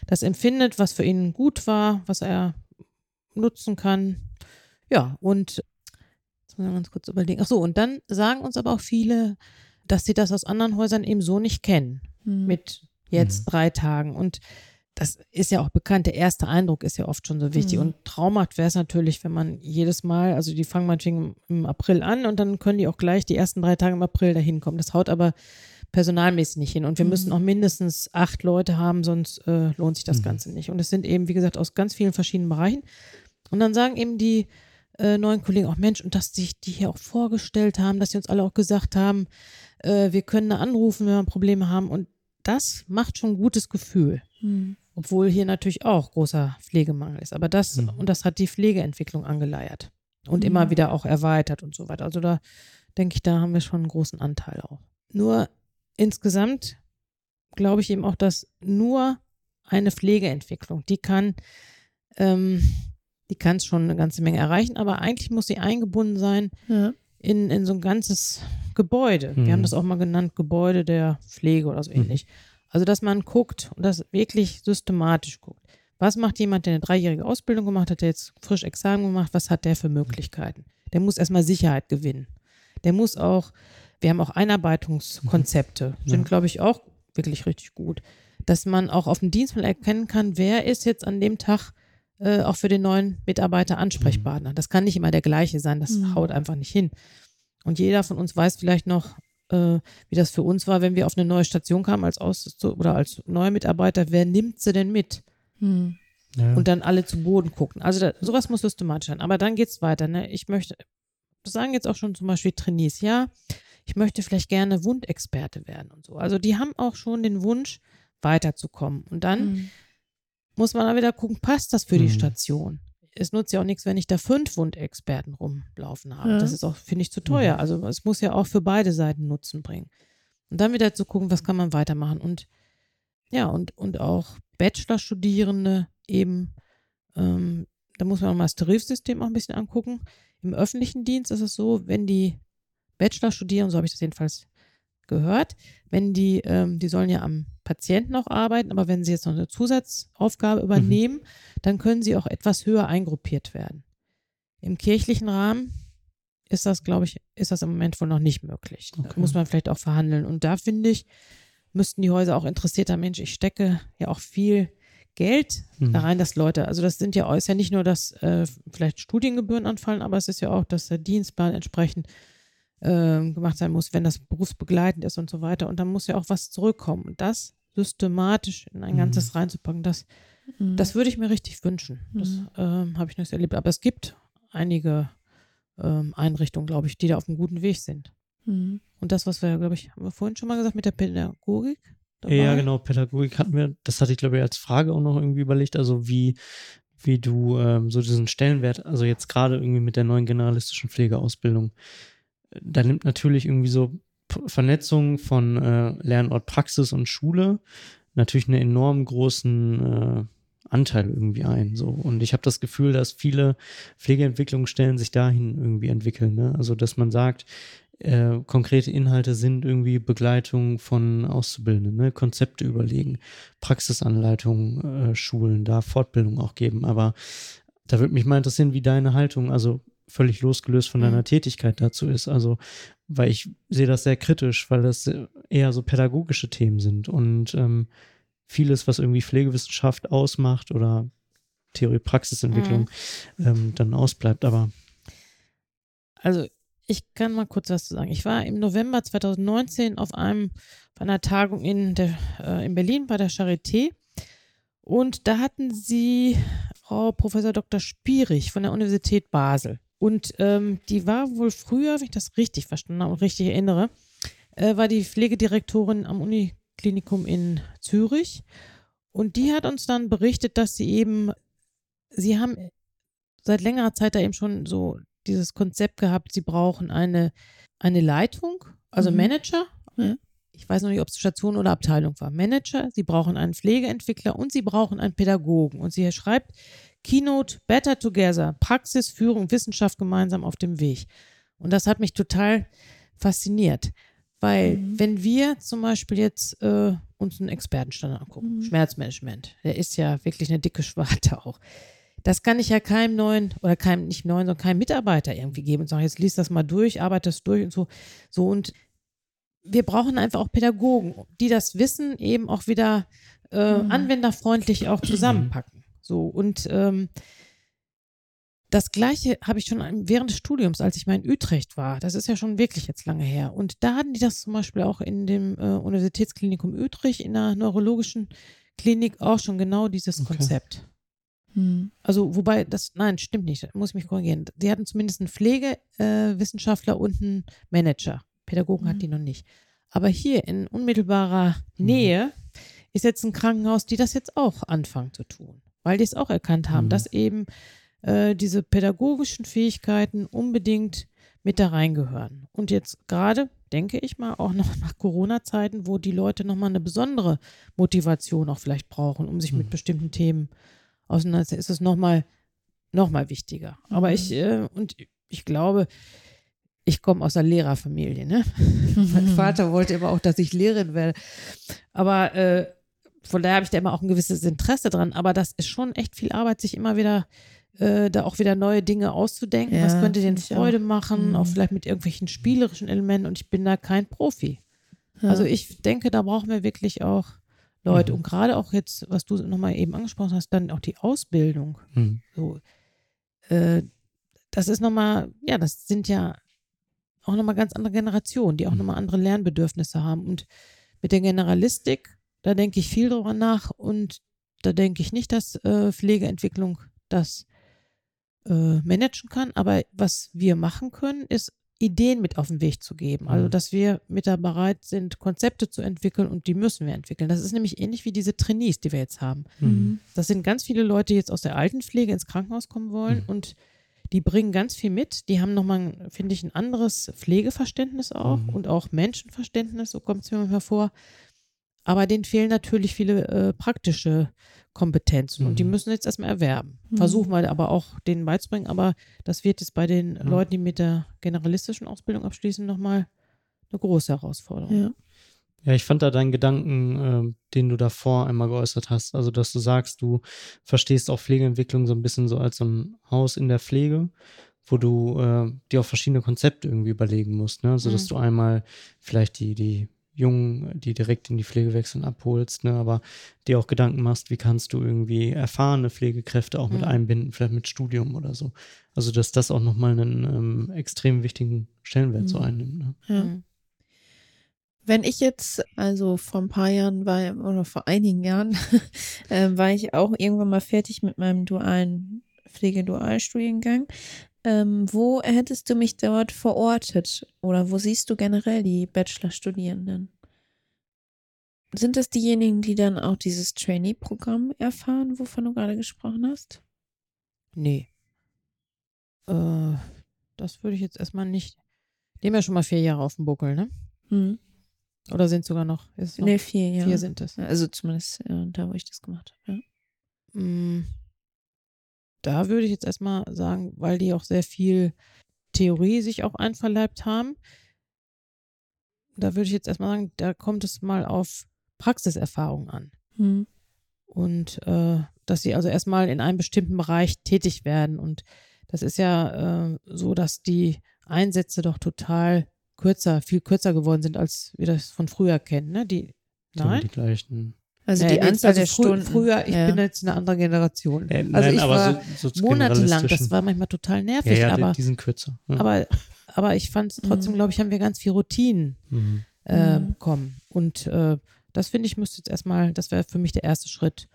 das empfindet, was für ihn gut war, was er nutzen kann. Ja, und jetzt muss ich ganz kurz überlegen. Ach so, und dann sagen uns aber auch viele, dass sie das aus anderen Häusern eben so nicht kennen. Mhm. Mit jetzt mhm. drei Tagen. Und das ist ja auch bekannt, der erste Eindruck ist ja oft schon so wichtig. Mhm. Und traumhaft wäre es natürlich, wenn man jedes Mal, also die fangen meinetwegen im April an und dann können die auch gleich die ersten drei Tage im April dahin kommen. Das haut aber personalmäßig nicht hin. Und wir mhm. müssen auch mindestens acht Leute haben, sonst äh, lohnt sich das mhm. Ganze nicht. Und es sind eben, wie gesagt, aus ganz vielen verschiedenen Bereichen. Und dann sagen eben die äh, neuen Kollegen auch, Mensch, und dass sich die hier auch vorgestellt haben, dass sie uns alle auch gesagt haben, äh, wir können da anrufen, wenn wir Probleme haben. Und das macht schon ein gutes Gefühl. Mhm. Obwohl hier natürlich auch großer Pflegemangel ist. Aber das, mhm. und das hat die Pflegeentwicklung angeleiert und immer mhm. wieder auch erweitert und so weiter. Also da denke ich, da haben wir schon einen großen Anteil auch. Nur insgesamt glaube ich eben auch, dass nur eine Pflegeentwicklung, die kann, ähm, die kann schon eine ganze Menge erreichen, aber eigentlich muss sie eingebunden sein ja. in, in so ein ganzes Gebäude. Mhm. Wir haben mhm. das auch mal genannt, Gebäude der Pflege oder so mhm. ähnlich. Also, dass man guckt und das wirklich systematisch guckt. Was macht jemand, der eine dreijährige Ausbildung gemacht hat, der jetzt frisch Examen gemacht, was hat der für Möglichkeiten? Der muss erstmal Sicherheit gewinnen. Der muss auch wir haben auch Einarbeitungskonzepte, mhm. sind, glaube ich, auch wirklich richtig gut. Dass man auch auf dem Dienstplan erkennen kann, wer ist jetzt an dem Tag äh, auch für den neuen Mitarbeiter Ansprechpartner. Das kann nicht immer der gleiche sein, das mhm. haut einfach nicht hin. Und jeder von uns weiß vielleicht noch, äh, wie das für uns war, wenn wir auf eine neue Station kamen als Aus oder als neuer Mitarbeiter. Wer nimmt sie denn mit? Mhm. Ja. Und dann alle zu Boden gucken. Also da, sowas muss systematisch sein. Aber dann geht es weiter. Ne? Ich möchte, das sagen jetzt auch schon zum Beispiel Trainees, ja, ich möchte vielleicht gerne Wundexperte werden und so. Also die haben auch schon den Wunsch, weiterzukommen. Und dann mhm. muss man dann wieder gucken, passt das für mhm. die Station? Es nutzt ja auch nichts, wenn ich da fünf Wundexperten rumlaufen habe. Ja. Das ist auch, finde ich, zu teuer. Mhm. Also es muss ja auch für beide Seiten Nutzen bringen. Und dann wieder zu gucken, was kann man weitermachen. Und ja, und, und auch Bachelorstudierende eben, ähm, da muss man auch mal das Tarifsystem auch ein bisschen angucken. Im öffentlichen Dienst ist es so, wenn die Bachelor studieren, so habe ich das jedenfalls gehört, wenn die, ähm, die sollen ja am Patienten auch arbeiten, aber wenn sie jetzt noch eine Zusatzaufgabe mhm. übernehmen, mhm. dann können sie auch etwas höher eingruppiert werden. Im kirchlichen Rahmen ist das, glaube ich, ist das im Moment wohl noch nicht möglich. Okay. Da muss man vielleicht auch verhandeln. Und da finde ich, müssten die Häuser auch interessierter Mensch, ich stecke ja auch viel Geld mhm. da rein, dass Leute, also das sind ja, ist ja nicht nur, dass äh, vielleicht Studiengebühren anfallen, aber es ist ja auch, dass der Dienstplan entsprechend äh, gemacht sein muss, wenn das berufsbegleitend ist und so weiter. Und dann muss ja auch was zurückkommen. Und das systematisch in ein mhm. Ganzes reinzupacken, das, mhm. das würde ich mir richtig wünschen. Das mhm. ähm, habe ich noch nicht erlebt. Aber es gibt einige ähm, Einrichtungen, glaube ich, die da auf einem guten Weg sind. Mhm. Und das, was wir, glaube ich, haben wir vorhin schon mal gesagt mit der Pädagogik. Dabei. Ja, genau, Pädagogik hatten wir, das hatte ich, glaube ich, als Frage auch noch irgendwie überlegt, also wie, wie du ähm, so diesen Stellenwert, also jetzt gerade irgendwie mit der neuen generalistischen Pflegeausbildung, da nimmt natürlich irgendwie so Vernetzung von äh, Lernort Praxis und Schule natürlich einen enorm großen äh, Anteil irgendwie ein. So. Und ich habe das Gefühl, dass viele Pflegeentwicklungsstellen sich dahin irgendwie entwickeln. Ne? Also, dass man sagt, äh, konkrete Inhalte sind irgendwie Begleitung von Auszubildenden, ne? Konzepte überlegen, Praxisanleitungen, äh, Schulen, da Fortbildung auch geben. Aber da würde mich mal interessieren, wie deine Haltung, also völlig losgelöst von deiner mhm. Tätigkeit dazu ist. Also, weil ich sehe das sehr kritisch, weil das eher so pädagogische Themen sind und ähm, vieles, was irgendwie Pflegewissenschaft ausmacht oder Theorie-Praxisentwicklung, mhm. ähm, dann ausbleibt. Aber also ich kann mal kurz was zu sagen. Ich war im November 2019 auf einem auf einer Tagung in, der, äh, in Berlin bei der Charité und da hatten sie Frau Professor Dr. Spierig von der Universität Basel. Und ähm, die war wohl früher, wenn ich das richtig verstanden habe und richtig erinnere, äh, war die Pflegedirektorin am Uniklinikum in Zürich. Und die hat uns dann berichtet, dass sie eben, sie haben seit längerer Zeit da eben schon so dieses Konzept gehabt, sie brauchen eine, eine Leitung, also mhm. Manager. Ja. Ich weiß noch nicht, ob es Station oder Abteilung war. Manager, sie brauchen einen Pflegeentwickler und sie brauchen einen Pädagogen. Und sie schreibt, Keynote Better Together, Praxis, Führung, Wissenschaft gemeinsam auf dem Weg. Und das hat mich total fasziniert, weil mhm. wenn wir zum Beispiel jetzt äh, uns einen Expertenstandard angucken, mhm. Schmerzmanagement, der ist ja wirklich eine dicke Schwarte auch. Das kann ich ja keinem neuen oder keinem, nicht neuen, sondern keinem Mitarbeiter irgendwie geben und sagen, jetzt liest das mal durch, arbeite das durch und so. So und wir brauchen einfach auch Pädagogen, die das Wissen eben auch wieder äh, mhm. anwenderfreundlich auch zusammenpacken. So, und ähm, das Gleiche habe ich schon während des Studiums, als ich mal in Utrecht war. Das ist ja schon wirklich jetzt lange her. Und da hatten die das zum Beispiel auch in dem äh, Universitätsklinikum Utrecht, in der neurologischen Klinik auch schon genau dieses okay. Konzept. Hm. Also, wobei das, nein, stimmt nicht, da muss ich mich korrigieren. Sie hatten zumindest einen Pflegewissenschaftler äh, und einen Manager. Pädagogen hm. hatten die noch nicht. Aber hier in unmittelbarer hm. Nähe ist jetzt ein Krankenhaus, die das jetzt auch anfangen zu tun weil die es auch erkannt haben, mhm. dass eben äh, diese pädagogischen Fähigkeiten unbedingt mit da reingehören. Und jetzt gerade, denke ich mal, auch noch nach Corona-Zeiten, wo die Leute nochmal eine besondere Motivation auch vielleicht brauchen, um sich mhm. mit bestimmten Themen auseinanderzusetzen, ist es nochmal noch mal wichtiger. Mhm. Aber ich, äh, und ich glaube, ich komme aus einer Lehrerfamilie, ne? mein Vater wollte immer auch, dass ich Lehrerin werde. Aber äh, von daher habe ich da immer auch ein gewisses Interesse dran, aber das ist schon echt viel Arbeit, sich immer wieder äh, da auch wieder neue Dinge auszudenken. Ja, was könnte denn Freude auch. machen, mhm. auch vielleicht mit irgendwelchen spielerischen Elementen und ich bin da kein Profi. Ja. Also ich denke, da brauchen wir wirklich auch Leute. Mhm. Und gerade auch jetzt, was du nochmal eben angesprochen hast, dann auch die Ausbildung. Mhm. So, äh, das ist nochmal, ja, das sind ja auch nochmal ganz andere Generationen, die auch mhm. nochmal andere Lernbedürfnisse haben. Und mit der Generalistik, da denke ich viel drüber nach und da denke ich nicht, dass äh, Pflegeentwicklung das äh, managen kann. Aber was wir machen können, ist Ideen mit auf den Weg zu geben. Also, mhm. dass wir mit da bereit sind, Konzepte zu entwickeln und die müssen wir entwickeln. Das ist nämlich ähnlich wie diese Trainees, die wir jetzt haben. Mhm. Das sind ganz viele Leute, die jetzt aus der Altenpflege ins Krankenhaus kommen wollen mhm. und die bringen ganz viel mit. Die haben nochmal, finde ich, ein anderes Pflegeverständnis auch mhm. und auch Menschenverständnis, so kommt es mir hervor. Aber denen fehlen natürlich viele äh, praktische Kompetenzen mhm. und die mhm. müssen jetzt erstmal erwerben. Mhm. Versuchen wir aber auch denen beizubringen, aber das wird jetzt bei den mhm. Leuten, die mit der generalistischen Ausbildung abschließen, nochmal eine große Herausforderung. Ja. Ja, ich fand da deinen Gedanken, äh, den du davor einmal geäußert hast. Also, dass du sagst, du verstehst auch Pflegeentwicklung so ein bisschen so als so ein Haus in der Pflege, wo du äh, dir auch verschiedene Konzepte irgendwie überlegen musst. Ne? Also, dass mhm. du einmal vielleicht die, die Jungen, die direkt in die Pflege wechseln, abholst, ne? aber dir auch Gedanken machst, wie kannst du irgendwie erfahrene Pflegekräfte auch mit mhm. einbinden, vielleicht mit Studium oder so. Also, dass das auch nochmal einen ähm, extrem wichtigen Stellenwert mhm. so einnimmt. Ne? Ja. Mhm. Wenn ich jetzt, also vor ein paar Jahren war, oder vor einigen Jahren, äh, war ich auch irgendwann mal fertig mit meinem dualen Pflegedualstudiengang. Ähm, wo hättest du mich dort verortet? Oder wo siehst du generell die Bachelorstudierenden? Sind das diejenigen, die dann auch dieses Trainee-Programm erfahren, wovon du gerade gesprochen hast? Nee. Äh, das würde ich jetzt erstmal nicht. Die haben ja schon mal vier Jahre auf dem Buckel, ne? Mhm. Oder sind sogar noch? Ist noch nee, vier, ja. Vier sind es. Also zumindest ja, da, wo ich das gemacht habe. Ja. Mm. Da würde ich jetzt erstmal sagen, weil die auch sehr viel Theorie sich auch einverleibt haben, da würde ich jetzt erstmal sagen, da kommt es mal auf Praxiserfahrung an. Hm. Und äh, dass sie also erstmal in einem bestimmten Bereich tätig werden. Und das ist ja äh, so, dass die Einsätze doch total kürzer, viel kürzer geworden sind, als wir das von früher kennen. Ne? Die, nein? Die gleichen. Also die Anzahl also der Stunden. Früher, ich ja. bin jetzt eine andere Generation. Äh, also nein, ich war so, so monatelang, das war manchmal total nervig, ja, ja, aber die sind kürzer. Ja. Aber, aber ich fand es trotzdem, mhm. glaube ich, haben wir ganz viel Routinen mhm. äh, mhm. bekommen. Und äh, das finde ich müsste jetzt erstmal, das wäre für mich der erste Schritt.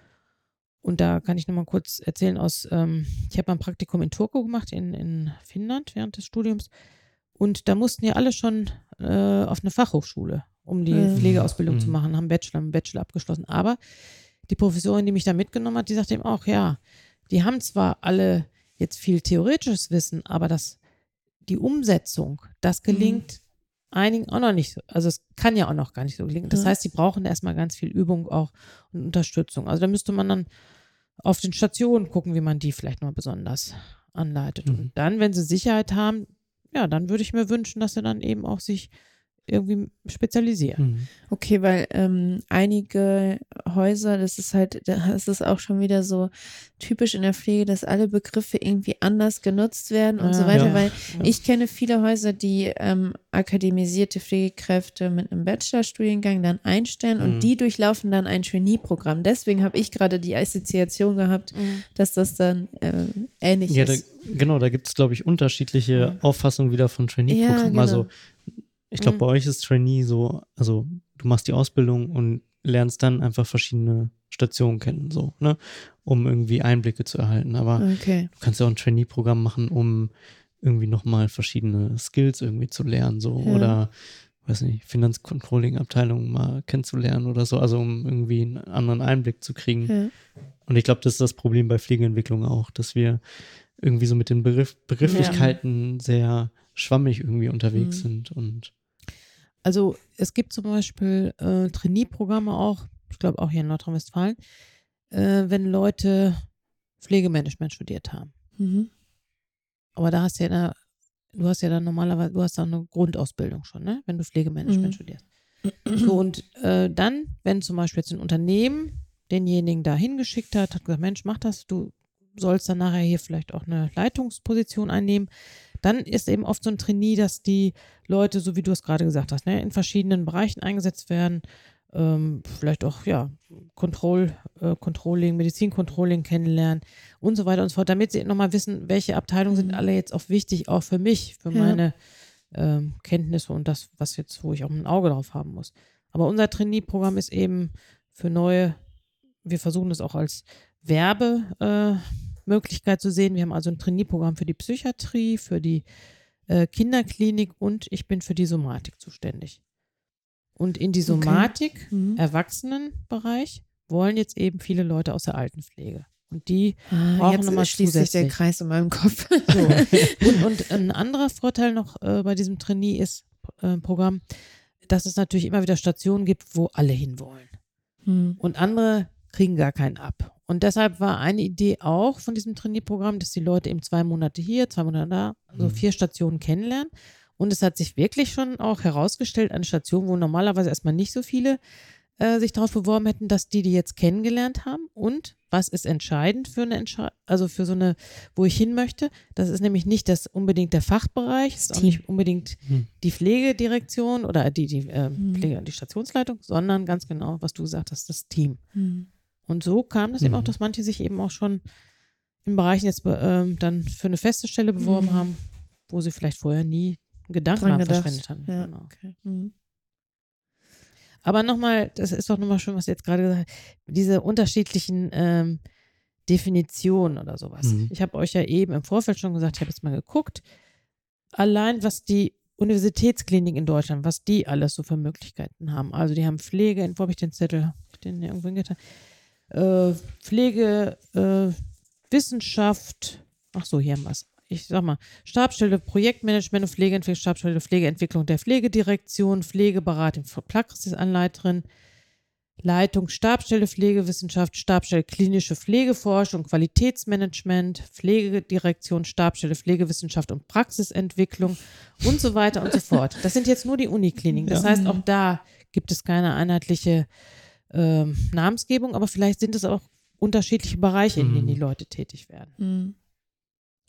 Und da kann ich nochmal kurz erzählen aus, ähm, ich habe ein Praktikum in Turku gemacht, in, in Finnland während des Studiums. Und da mussten ja alle schon äh, auf eine Fachhochschule um die mhm. Pflegeausbildung mhm. zu machen, haben Bachelor, einen Bachelor abgeschlossen. Aber die Professorin, die mich da mitgenommen hat, die sagt eben auch, ja, die haben zwar alle jetzt viel theoretisches Wissen, aber das, die Umsetzung, das gelingt mhm. einigen auch noch nicht so. Also es kann ja auch noch gar nicht so gelingen. Das ja. heißt, sie brauchen erstmal ganz viel Übung auch und Unterstützung. Also da müsste man dann auf den Stationen gucken, wie man die vielleicht mal besonders anleitet. Mhm. Und dann, wenn sie Sicherheit haben, ja, dann würde ich mir wünschen, dass sie dann eben auch sich irgendwie spezialisieren. Mhm. Okay, weil ähm, einige Häuser, das ist halt, das ist auch schon wieder so typisch in der Pflege, dass alle Begriffe irgendwie anders genutzt werden und ja, so weiter, ja. weil ja. ich kenne viele Häuser, die ähm, akademisierte Pflegekräfte mit einem Bachelorstudiengang dann einstellen mhm. und die durchlaufen dann ein Trainee-Programm. Deswegen habe ich gerade die Assoziation gehabt, mhm. dass das dann äh, ähnlich ja, ist. Da, genau, da gibt es, glaube ich, unterschiedliche Auffassungen wieder von Trainee-Programmen. Genau. Also ich glaube, mhm. bei euch ist Trainee so, also du machst die Ausbildung und lernst dann einfach verschiedene Stationen kennen, so, ne, um irgendwie Einblicke zu erhalten. Aber okay. du kannst ja auch ein Trainee-Programm machen, um irgendwie nochmal verschiedene Skills irgendwie zu lernen, so, ja. oder weiß nicht, Finanzcontrolling-Abteilung mal kennenzulernen oder so, also um irgendwie einen anderen Einblick zu kriegen. Ja. Und ich glaube, das ist das Problem bei Pflegeentwicklung auch, dass wir irgendwie so mit den Begriff Begrifflichkeiten ja. sehr schwammig irgendwie unterwegs mhm. sind und also es gibt zum Beispiel äh, Trainee-Programme auch, ich glaube auch hier in Nordrhein-Westfalen, äh, wenn Leute Pflegemanagement studiert haben. Mhm. Aber da hast du ja da, du hast ja dann normalerweise, du hast da eine Grundausbildung schon, ne? Wenn du Pflegemanagement mhm. studierst. So, und äh, dann, wenn zum Beispiel jetzt ein Unternehmen denjenigen da hingeschickt hat, hat gesagt, Mensch, mach das, du sollst dann nachher hier vielleicht auch eine Leitungsposition einnehmen, dann ist eben oft so ein Trainee, dass die Leute, so wie du es gerade gesagt hast, ne, in verschiedenen Bereichen eingesetzt werden, ähm, vielleicht auch, ja, Control, äh, Controlling, Medizincontrolling kennenlernen und so weiter und so fort, damit sie nochmal wissen, welche Abteilungen sind mhm. alle jetzt auch wichtig, auch für mich, für ja. meine ähm, Kenntnisse und das, was jetzt, wo ich auch ein Auge drauf haben muss. Aber unser Trainee-Programm ist eben für neue, wir versuchen das auch als Werbemöglichkeit äh, zu sehen. Wir haben also ein Trainee-Programm für die Psychiatrie, für die äh, Kinderklinik und ich bin für die Somatik zuständig. Und in die Somatik, okay. mhm. Erwachsenenbereich, wollen jetzt eben viele Leute aus der Altenpflege. Und die ah, brauchen nochmal schließt sich der Kreis in meinem Kopf. So. Und, und, ein anderer Vorteil noch äh, bei diesem Trainee ist äh, dass es natürlich immer wieder Stationen gibt, wo alle hinwollen. Hm. Und andere kriegen gar keinen ab. Und deshalb war eine Idee auch von diesem Trainierprogramm, dass die Leute eben zwei Monate hier, zwei Monate da, so hm. vier Stationen kennenlernen. Und es hat sich wirklich schon auch herausgestellt, eine Station, wo normalerweise erstmal nicht so viele äh, sich darauf beworben hätten, dass die die jetzt kennengelernt haben. Und was ist entscheidend für eine Entscheidung, also für so eine, wo ich hin möchte? Das ist nämlich nicht das unbedingt der Fachbereich, das ist auch nicht unbedingt hm. die Pflegedirektion oder die, die äh, hm. Pflege, die Stationsleitung, sondern ganz genau, was du gesagt hast, das Team. Hm. Und so kam das eben auch, hm. dass manche sich eben auch schon in Bereichen jetzt äh, dann für eine feste Stelle beworben hm. haben, wo sie vielleicht vorher nie Gedanken verschwendet haben. Ja, genau. okay. hm. Aber nochmal, das ist doch nochmal schön, was du jetzt gerade gesagt hast, diese unterschiedlichen ähm, Definitionen oder sowas. Mhm. Ich habe euch ja eben im Vorfeld schon gesagt, ich habe jetzt mal geguckt, allein was die Universitätsklinik in Deutschland, was die alles so für Möglichkeiten haben. Also die haben Pflege, wo habe ich den Zettel? Hab ich den irgendwo hingetan? Äh, Pflege, äh, Wissenschaft, ach so, hier haben wir es ich sag mal, Stabstelle Projektmanagement und Pflegeentwicklung, Stabstelle Pflegeentwicklung der Pflegedirektion, Pflegeberatung, Praxisanleiterin, Leitung, Stabstelle Pflegewissenschaft, Stabstelle klinische Pflegeforschung, Qualitätsmanagement, Pflegedirektion, Stabstelle Pflegewissenschaft und Praxisentwicklung und so weiter und so fort. Das sind jetzt nur die Unikliniken. Das heißt, auch da gibt es keine einheitliche ähm, Namensgebung, aber vielleicht sind es auch unterschiedliche Bereiche, in denen die mhm. Leute tätig werden. Mhm.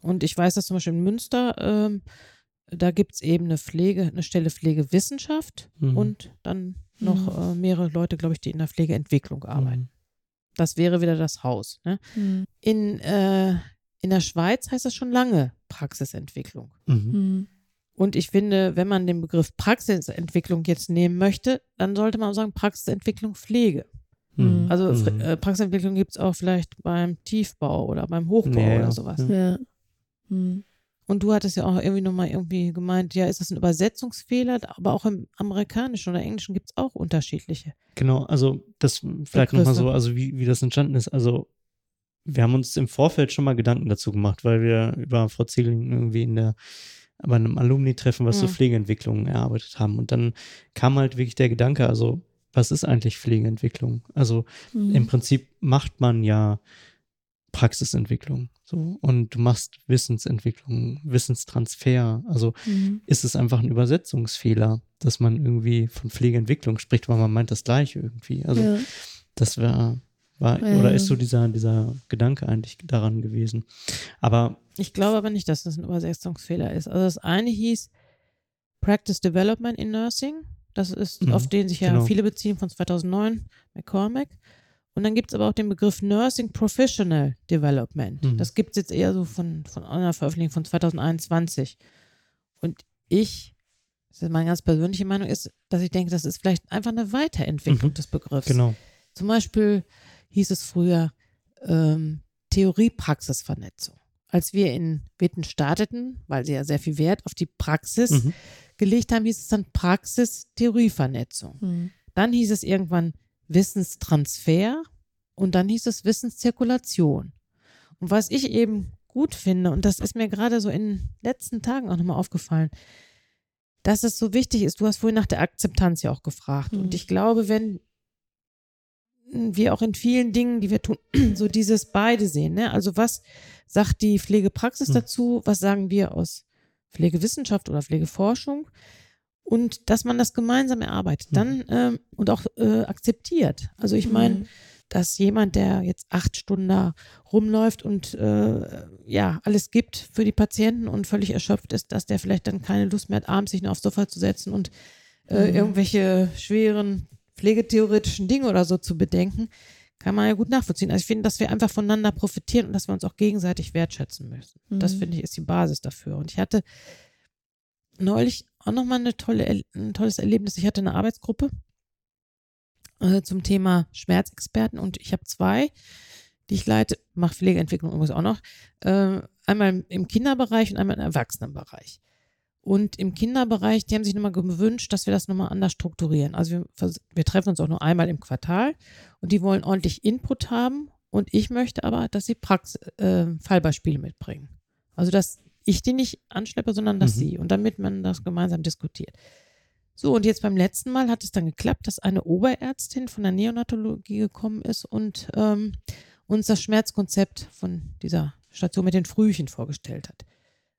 Und ich weiß, dass zum Beispiel in Münster, ähm, da gibt es eben eine Pflege, eine Stelle Pflegewissenschaft mhm. und dann noch mhm. äh, mehrere Leute, glaube ich, die in der Pflegeentwicklung arbeiten. Mhm. Das wäre wieder das Haus. Ne? Mhm. In, äh, in der Schweiz heißt das schon lange Praxisentwicklung. Mhm. Mhm. Und ich finde, wenn man den Begriff Praxisentwicklung jetzt nehmen möchte, dann sollte man auch sagen Praxisentwicklung Pflege. Also äh, Praxisentwicklung gibt es auch vielleicht beim Tiefbau oder beim Hochbau ja, oder sowas. Ja. Hm. Und du hattest ja auch irgendwie nochmal irgendwie gemeint, ja, ist das ein Übersetzungsfehler? Aber auch im Amerikanischen oder Englischen gibt es auch unterschiedliche. Genau, also das vielleicht nochmal so, also wie, wie das entstanden ist. Also wir haben uns im Vorfeld schon mal Gedanken dazu gemacht, weil wir über Frau Ziegeling irgendwie in der bei einem Alumni-Treffen was ja. zur Pflegeentwicklung erarbeitet haben. Und dann kam halt wirklich der Gedanke, also was ist eigentlich Pflegeentwicklung? Also mhm. im Prinzip macht man ja Praxisentwicklung. So, und du machst Wissensentwicklung, Wissenstransfer. Also mhm. ist es einfach ein Übersetzungsfehler, dass man irgendwie von Pflegeentwicklung spricht, weil man meint das Gleiche irgendwie. Also ja. das wäre, war, ja. oder ist so dieser, dieser Gedanke eigentlich daran gewesen. Aber. Ich glaube aber nicht, dass das ein Übersetzungsfehler ist. Also das eine hieß Practice Development in Nursing. Das ist, mhm, auf den sich ja genau. viele beziehen von 2009, McCormack. Und dann gibt es aber auch den Begriff Nursing Professional Development. Mhm. Das gibt es jetzt eher so von, von einer Veröffentlichung von 2021. Und ich, das ist meine ganz persönliche Meinung, ist, dass ich denke, das ist vielleicht einfach eine Weiterentwicklung mhm. des Begriffs. Genau. Zum Beispiel hieß es früher ähm, Theorie-Praxis-Vernetzung. Als wir in Witten starteten, weil sie ja sehr viel Wert auf die Praxis mhm. gelegt haben, hieß es dann Praxis-Theorie-Vernetzung. Mhm. Dann hieß es irgendwann Wissenstransfer und dann hieß es Wissenszirkulation. Und was ich eben gut finde, und das ist mir gerade so in den letzten Tagen auch nochmal aufgefallen, dass es so wichtig ist. Du hast vorhin nach der Akzeptanz ja auch gefragt. Mhm. Und ich glaube, wenn wir auch in vielen Dingen, die wir tun, so dieses beide sehen. Ne? Also was sagt die Pflegepraxis mhm. dazu? Was sagen wir aus Pflegewissenschaft oder Pflegeforschung? und dass man das gemeinsam erarbeitet, dann mhm. ähm, und auch äh, akzeptiert. Also ich meine, mhm. dass jemand, der jetzt acht Stunden da rumläuft und äh, ja alles gibt für die Patienten und völlig erschöpft ist, dass der vielleicht dann keine Lust mehr hat, abends sich aufs Sofa zu setzen und äh, mhm. irgendwelche schweren pflegetheoretischen Dinge oder so zu bedenken, kann man ja gut nachvollziehen. Also ich finde, dass wir einfach voneinander profitieren und dass wir uns auch gegenseitig wertschätzen müssen. Mhm. Das finde ich ist die Basis dafür. Und ich hatte neulich auch nochmal eine tolle, ein tolles Erlebnis. Ich hatte eine Arbeitsgruppe äh, zum Thema Schmerzexperten und ich habe zwei, die ich leite, mache Pflegeentwicklung übrigens auch noch, äh, einmal im Kinderbereich und einmal im Erwachsenenbereich. Und im Kinderbereich, die haben sich nochmal gewünscht, dass wir das nochmal anders strukturieren. Also wir, wir, treffen uns auch nur einmal im Quartal und die wollen ordentlich Input haben. Und ich möchte aber, dass sie Prax äh, Fallbeispiele mitbringen. Also dass ich die nicht anschleppe, sondern dass mhm. sie. Und damit man das gemeinsam diskutiert. So, und jetzt beim letzten Mal hat es dann geklappt, dass eine Oberärztin von der Neonatologie gekommen ist und ähm, uns das Schmerzkonzept von dieser Station mit den Frühchen vorgestellt hat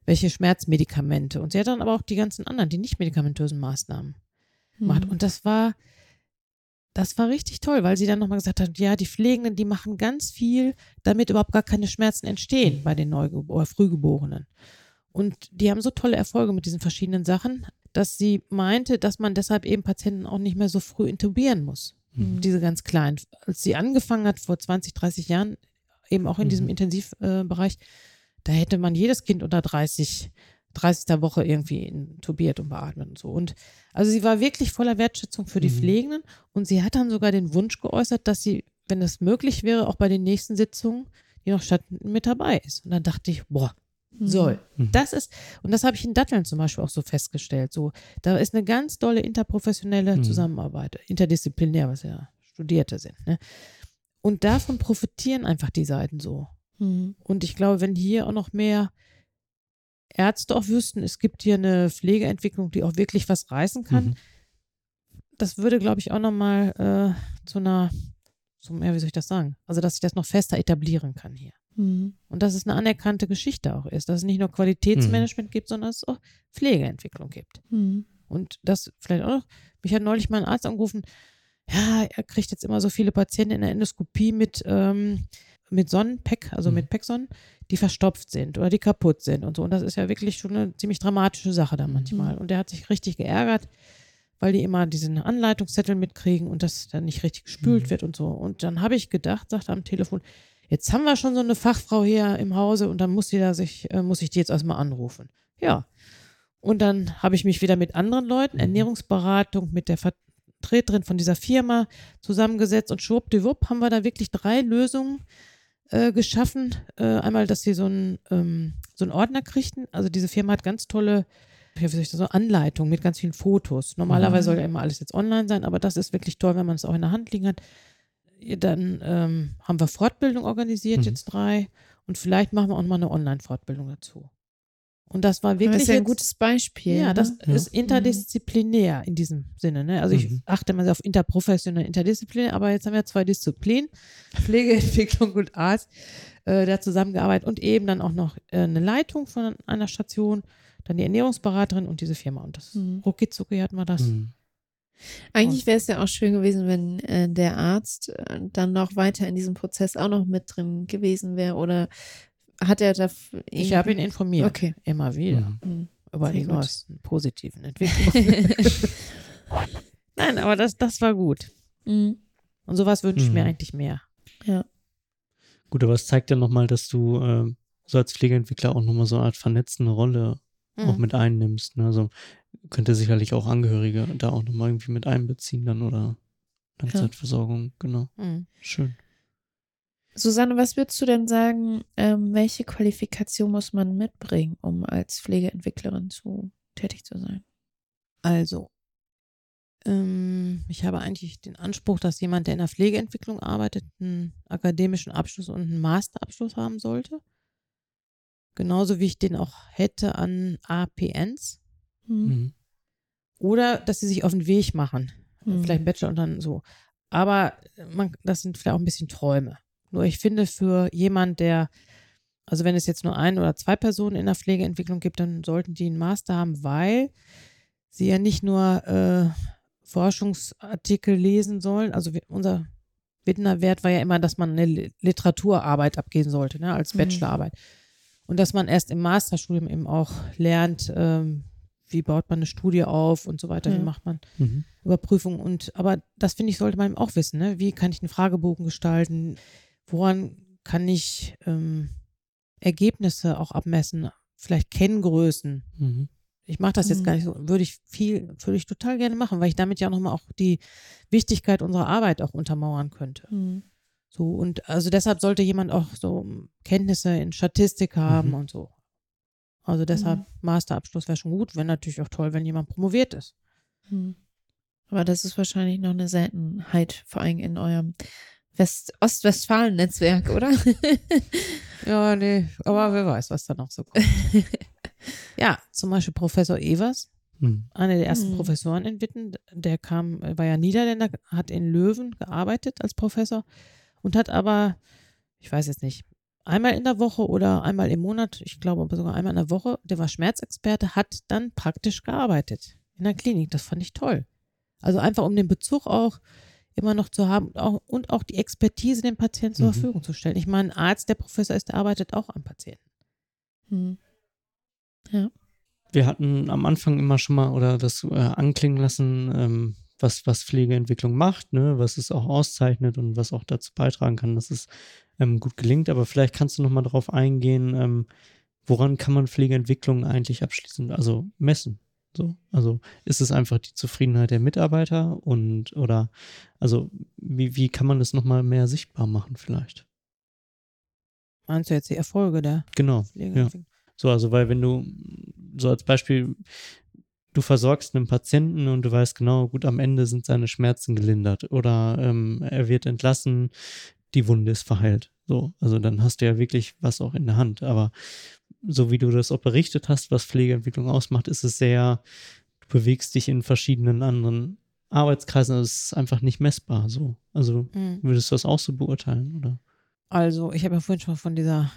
welche Schmerzmedikamente. Und sie hat dann aber auch die ganzen anderen, die nicht medikamentösen Maßnahmen gemacht. Mhm. Und das war, das war richtig toll, weil sie dann nochmal gesagt hat, ja, die Pflegenden, die machen ganz viel, damit überhaupt gar keine Schmerzen entstehen bei den Neugeb oder Frühgeborenen. Und die haben so tolle Erfolge mit diesen verschiedenen Sachen, dass sie meinte, dass man deshalb eben Patienten auch nicht mehr so früh intubieren muss. Mhm. Diese ganz kleinen. Als sie angefangen hat, vor 20, 30 Jahren, eben auch in mhm. diesem Intensivbereich, äh, da hätte man jedes Kind unter 30, 30. Woche irgendwie intubiert und beatmet und so. Und also sie war wirklich voller Wertschätzung für die mhm. Pflegenden und sie hat dann sogar den Wunsch geäußert, dass sie, wenn es möglich wäre, auch bei den nächsten Sitzungen, die noch stattfinden, mit dabei ist. Und dann dachte ich, boah, mhm. soll. Mhm. Das ist, und das habe ich in Datteln zum Beispiel auch so festgestellt. So, da ist eine ganz tolle interprofessionelle mhm. Zusammenarbeit, interdisziplinär, was ja Studierte sind. Ne? Und davon profitieren einfach die Seiten so. Mhm. Und ich glaube, wenn hier auch noch mehr Ärzte auch wüssten, es gibt hier eine Pflegeentwicklung, die auch wirklich was reißen kann, mhm. das würde, glaube ich, auch nochmal äh, zu einer, zum, ja, wie soll ich das sagen? Also, dass sich das noch fester etablieren kann hier. Mhm. Und dass es eine anerkannte Geschichte auch ist, dass es nicht nur Qualitätsmanagement mhm. gibt, sondern dass es auch Pflegeentwicklung gibt. Mhm. Und das vielleicht auch noch, mich hat neulich mal ein Arzt angerufen, ja, er kriegt jetzt immer so viele Patienten in der Endoskopie mit ähm, mit Sonnenpack, also mhm. mit Packsonnen, die verstopft sind oder die kaputt sind und so. Und das ist ja wirklich schon eine ziemlich dramatische Sache da manchmal. Mhm. Und der hat sich richtig geärgert, weil die immer diesen Anleitungszettel mitkriegen und das dann nicht richtig gespült mhm. wird und so. Und dann habe ich gedacht, sagte am Telefon, jetzt haben wir schon so eine Fachfrau hier im Hause und dann muss die da sich, äh, muss ich die jetzt erstmal anrufen. Ja. Und dann habe ich mich wieder mit anderen Leuten, mhm. Ernährungsberatung, mit der Vertreterin von dieser Firma zusammengesetzt und schwuppdiwupp haben wir da wirklich drei Lösungen äh, geschaffen. Äh, einmal, dass sie so einen ähm, so einen Ordner kriegten. Also diese Firma hat ganz tolle wie soll ich das so, Anleitungen mit ganz vielen Fotos. Normalerweise mhm. soll ja immer alles jetzt online sein, aber das ist wirklich toll, wenn man es auch in der Hand liegen hat. Dann ähm, haben wir Fortbildung organisiert, mhm. jetzt drei. Und vielleicht machen wir auch mal eine Online-Fortbildung dazu. Und das war wirklich. Das ist ja ein gutes Beispiel. Ja, das ne? ist interdisziplinär in diesem Sinne. Ne? Also ich mhm. achte mal auf interprofessionell, interdisziplinär, aber jetzt haben wir zwei Disziplinen, Pflegeentwicklung und Arzt, äh, da zusammengearbeitet und eben dann auch noch äh, eine Leitung von einer Station, dann die Ernährungsberaterin und diese Firma. Und das mhm. rucki hatten wir das. Mhm. Eigentlich wäre es ja auch schön gewesen, wenn äh, der Arzt äh, dann noch weiter in diesem Prozess auch noch mit drin gewesen wäre oder hat er da. Ich habe ihn informiert. Okay. Immer wieder. Mhm. mhm. Über Sehr die gut. neuesten positiven Entwicklungen. Nein, aber das, das war gut. Mhm. Und sowas wünsche ich mhm. mir eigentlich mehr. Ja. Gut, aber es zeigt ja nochmal, dass du äh, so als Pflegeentwickler auch nochmal so eine Art vernetzende Rolle mhm. auch mit einnimmst. Ne? Also könnte sicherlich auch Angehörige da auch nochmal irgendwie mit einbeziehen dann oder Langzeitversorgung, ja. genau. Mhm. Schön. Susanne, was würdest du denn sagen, ähm, welche Qualifikation muss man mitbringen, um als Pflegeentwicklerin zu, tätig zu sein? Also, ähm, ich habe eigentlich den Anspruch, dass jemand, der in der Pflegeentwicklung arbeitet, einen akademischen Abschluss und einen Masterabschluss haben sollte. Genauso wie ich den auch hätte an APNs. Mhm. mhm. Oder dass sie sich auf den Weg machen. Mhm. Vielleicht einen Bachelor und dann so. Aber man, das sind vielleicht auch ein bisschen Träume. Nur ich finde, für jemand, der, also wenn es jetzt nur ein oder zwei Personen in der Pflegeentwicklung gibt, dann sollten die einen Master haben, weil sie ja nicht nur äh, Forschungsartikel lesen sollen. Also unser Wert war ja immer, dass man eine Literaturarbeit abgeben sollte, ne, als mhm. Bachelorarbeit. Mhm. Und dass man erst im Masterstudium eben auch lernt, ähm, wie baut man eine Studie auf und so weiter, Ja. wie macht man Mhm. Überprüfungen und aber das finde ich, sollte man auch wissen, ne? Wie kann ich einen Fragebogen gestalten? Woran kann ich ähm, Ergebnisse auch abmessen? Vielleicht Kenngrößen. Mhm. Ich mache das jetzt Mhm. gar nicht so, würde ich viel, würde ich total gerne machen, weil ich damit ja auch nochmal auch die Wichtigkeit unserer Arbeit auch untermauern könnte. Mhm. So, und also deshalb sollte jemand auch so Kenntnisse in Statistik haben Mhm. und so. Also deshalb Mhm. Masterabschluss wäre schon gut, wäre natürlich auch toll, wenn jemand promoviert ist. Hm. Aber das ist wahrscheinlich noch eine Seltenheit, vor allem in eurem West Ostwestfalen-Netzwerk, oder? Ja, nee, aber wer weiß, was da noch so kommt. ja, zum Beispiel Professor Evers, Mhm. einer der ersten Mhm. Professoren in Witten, der kam, war ja Niederländer, hat in Löwen gearbeitet als Professor und hat aber, ich weiß jetzt nicht, einmal in der Woche oder einmal im Monat, ich glaube aber sogar einmal in der Woche, der war Schmerzexperte, hat dann praktisch gearbeitet in der Klinik. Das fand ich toll. Also einfach um den Bezug auch immer noch zu haben und auch, und auch die Expertise dem Patienten zur Mhm. Verfügung zu stellen. Ich meine, ein Arzt, der Professor ist, der arbeitet auch am Patienten. Hm. Wir hatten am Anfang immer schon mal oder das äh, anklingen lassen, ähm, was, was Pflegeentwicklung macht, ne, was es auch auszeichnet und was auch dazu beitragen kann, dass es ähm, gut gelingt. Aber vielleicht kannst du noch mal darauf eingehen, ähm, woran kann man Pflegeentwicklung eigentlich abschließend, also messen? So, also ist es einfach die Zufriedenheit der Mitarbeiter und oder also wie, wie kann man das noch mal mehr sichtbar machen vielleicht? Meinst du jetzt die Erfolge der Genau. Ja. So, also weil wenn du, so als Beispiel, du versorgst einen Patienten und du weißt genau, gut, am Ende sind seine Schmerzen gelindert oder ähm, er wird entlassen, die Wunde ist verheilt. So, also dann hast du ja wirklich was auch in der Hand. Aber so wie du das auch berichtet hast, was Pflegeentwicklung ausmacht, ist es sehr, du bewegst dich in verschiedenen anderen Arbeitskreisen, also es ist einfach nicht messbar. So, also Mhm. würdest du das auch so beurteilen, oder? Also, ich habe ja vorhin schon mal von dieser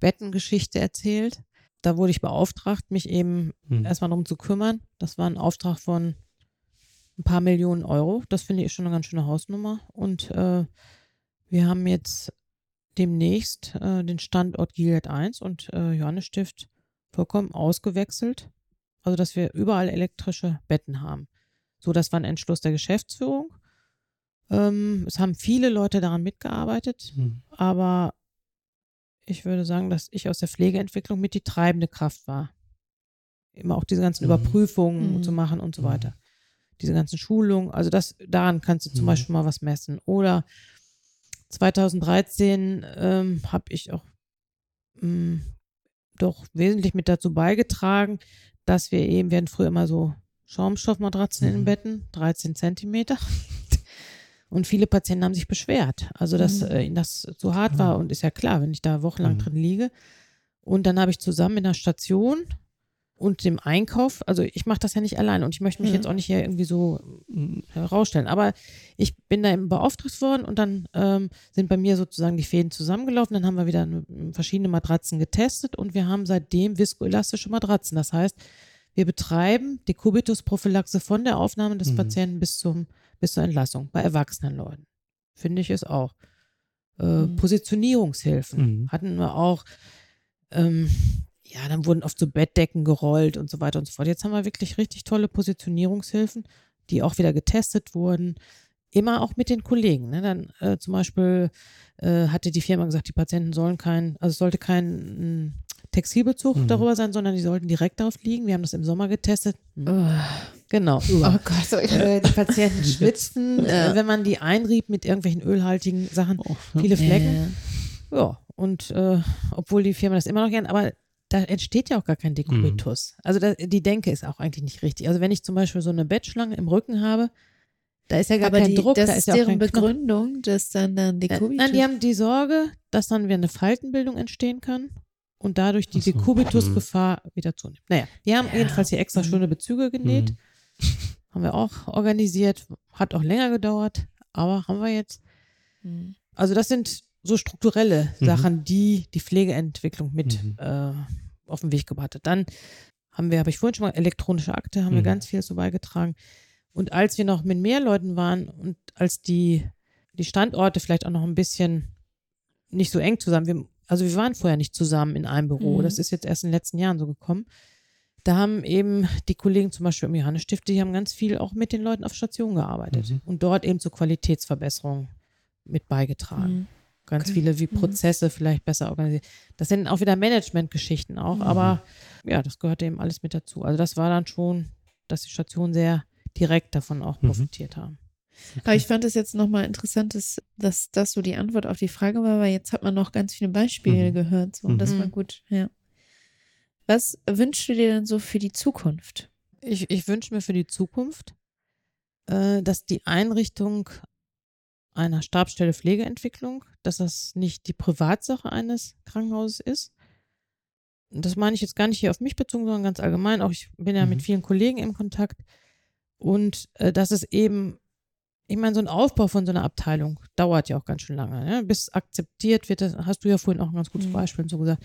Bettengeschichte erzählt. Da wurde ich beauftragt, mich eben Hm. erstmal darum zu kümmern. Das war ein Auftrag von ein paar Millionen Euro. Das finde ich schon eine ganz schöne Hausnummer. Und äh, wir haben jetzt demnächst äh, den Standort Gilead 1 und äh, Johannesstift vollkommen ausgewechselt. Also, dass wir überall elektrische Betten haben. So, das war ein Entschluss der Geschäftsführung. Ähm, es haben viele Leute daran mitgearbeitet Hm. aber ich würde sagen, dass ich aus der Pflegeentwicklung mit die treibende Kraft war. Immer auch diese ganzen Mhm. Überprüfungen Mhm. zu machen und so Mhm. weiter. Diese ganzen Schulungen, also das, daran kannst du zum Mhm. Beispiel mal was messen. Oder 2013 ähm, habe ich auch mh, doch wesentlich mit dazu beigetragen, dass wir eben, wir hatten früher immer so Schaumstoffmatratzen in den Mhm. Betten, 13 Zentimeter. Und viele Patienten haben sich beschwert, also dass Mhm. äh, ihnen das zu hart war. Und ist ja klar, wenn ich da wochenlang Mhm. drin liege. Und dann habe ich zusammen in der Station und dem Einkauf, also ich mache das ja nicht allein und ich möchte mich Mhm. jetzt auch nicht hier irgendwie so herausstellen, aber ich bin da eben beauftragt worden und dann ähm, sind bei mir sozusagen die Fäden zusammengelaufen. Dann haben wir wieder verschiedene Matratzen getestet und wir haben seitdem viskoelastische Matratzen. Das heißt, wir betreiben die Kubitusprophylaxe von der Aufnahme des Mhm. Patienten bis, zum, bis zur Entlassung bei erwachsenen Leuten. Finde ich es auch. Äh, Mhm. Positionierungshilfen Mhm. hatten wir auch. Ähm, ja, dann wurden oft so Bettdecken gerollt und so weiter und so fort. Jetzt haben wir wirklich richtig tolle Positionierungshilfen, die auch wieder getestet wurden. Immer auch mit den Kollegen. Ne? Dann äh, zum Beispiel äh, hatte die Firma gesagt, die Patienten sollen kein, also es sollte kein mm, Textilbezug Mhm. darüber sein, sondern die sollten direkt darauf liegen. Wir haben das im Sommer getestet. Hm. Oh, Genau. oh Gott. Äh, die Patienten schwitzten, äh, wenn man die einrieb mit irgendwelchen ölhaltigen Sachen. Oh, Viele Flecken. Äh, Ja, und äh, obwohl die Firma das immer noch gern, aber da entsteht ja auch gar kein Dekubitus. Also da, die Denke ist auch eigentlich nicht richtig. Also wenn ich zum Beispiel so eine Bettschlange im Rücken habe, da ist ja gar aber kein die, Druck, das da ist ist ja auch deren kein Knochen. Begründung, dass dann dann die Äh. Nein, die haben die Sorge, dass dann wieder eine Faltenbildung entstehen kann und dadurch die so. Dekubitusgefahr wieder zunimmt. Naja, wir haben Ja. jedenfalls hier extra Mhm. schöne Bezüge genäht, Mhm. haben wir auch organisiert, hat auch länger gedauert, aber haben wir jetzt. Hm. Also das sind so strukturelle Mhm. Sachen, die die Pflegeentwicklung mit Mhm. äh, auf den Weg gebracht hat. Dann haben wir, habe ich vorhin schon mal, elektronische Akte, haben wir Mhm. ganz viel so beigetragen. Und als wir noch mit mehr Leuten waren und als die, die Standorte vielleicht auch noch ein bisschen nicht so eng zusammen, wir, also wir waren vorher nicht zusammen in einem Büro, Mhm. das ist jetzt erst in den letzten Jahren so gekommen, da haben eben die Kollegen zum Beispiel im Johannes-Stift, die haben ganz viel auch mit den Leuten auf Station gearbeitet mhm. und dort eben zur Qualitätsverbesserung mit beigetragen. Ganz okay. viele wie mhm. Prozesse mhm. vielleicht besser organisiert. Das sind auch wieder Management-Geschichten auch, mhm. aber ja, das gehört eben alles mit dazu. Also das war dann schon, dass die Stationen sehr direkt davon auch mhm. profitiert haben. Okay. Aber ich fand es jetzt nochmal interessant, dass, dass das so die Antwort auf die Frage war, weil jetzt hat man noch ganz viele Beispiele mhm. gehört. So, und das war gut, ja. Was wünschst du dir denn so für die Zukunft? Ich, ich wünsche mir für die Zukunft, äh, dass die Einrichtung einer Stabstelle Pflegeentwicklung, dass das nicht die Privatsache eines Krankenhauses ist. Das meine ich jetzt gar nicht hier auf mich bezogen, sondern ganz allgemein. Auch ich bin ja mhm. mit vielen Kollegen im Kontakt. Und äh, dass es eben, ich meine, so ein Aufbau von so einer Abteilung dauert ja auch ganz schön lange. Ne? Bis akzeptiert wird, das hast du ja vorhin auch ein ganz gutes mhm. Beispiel so gesagt.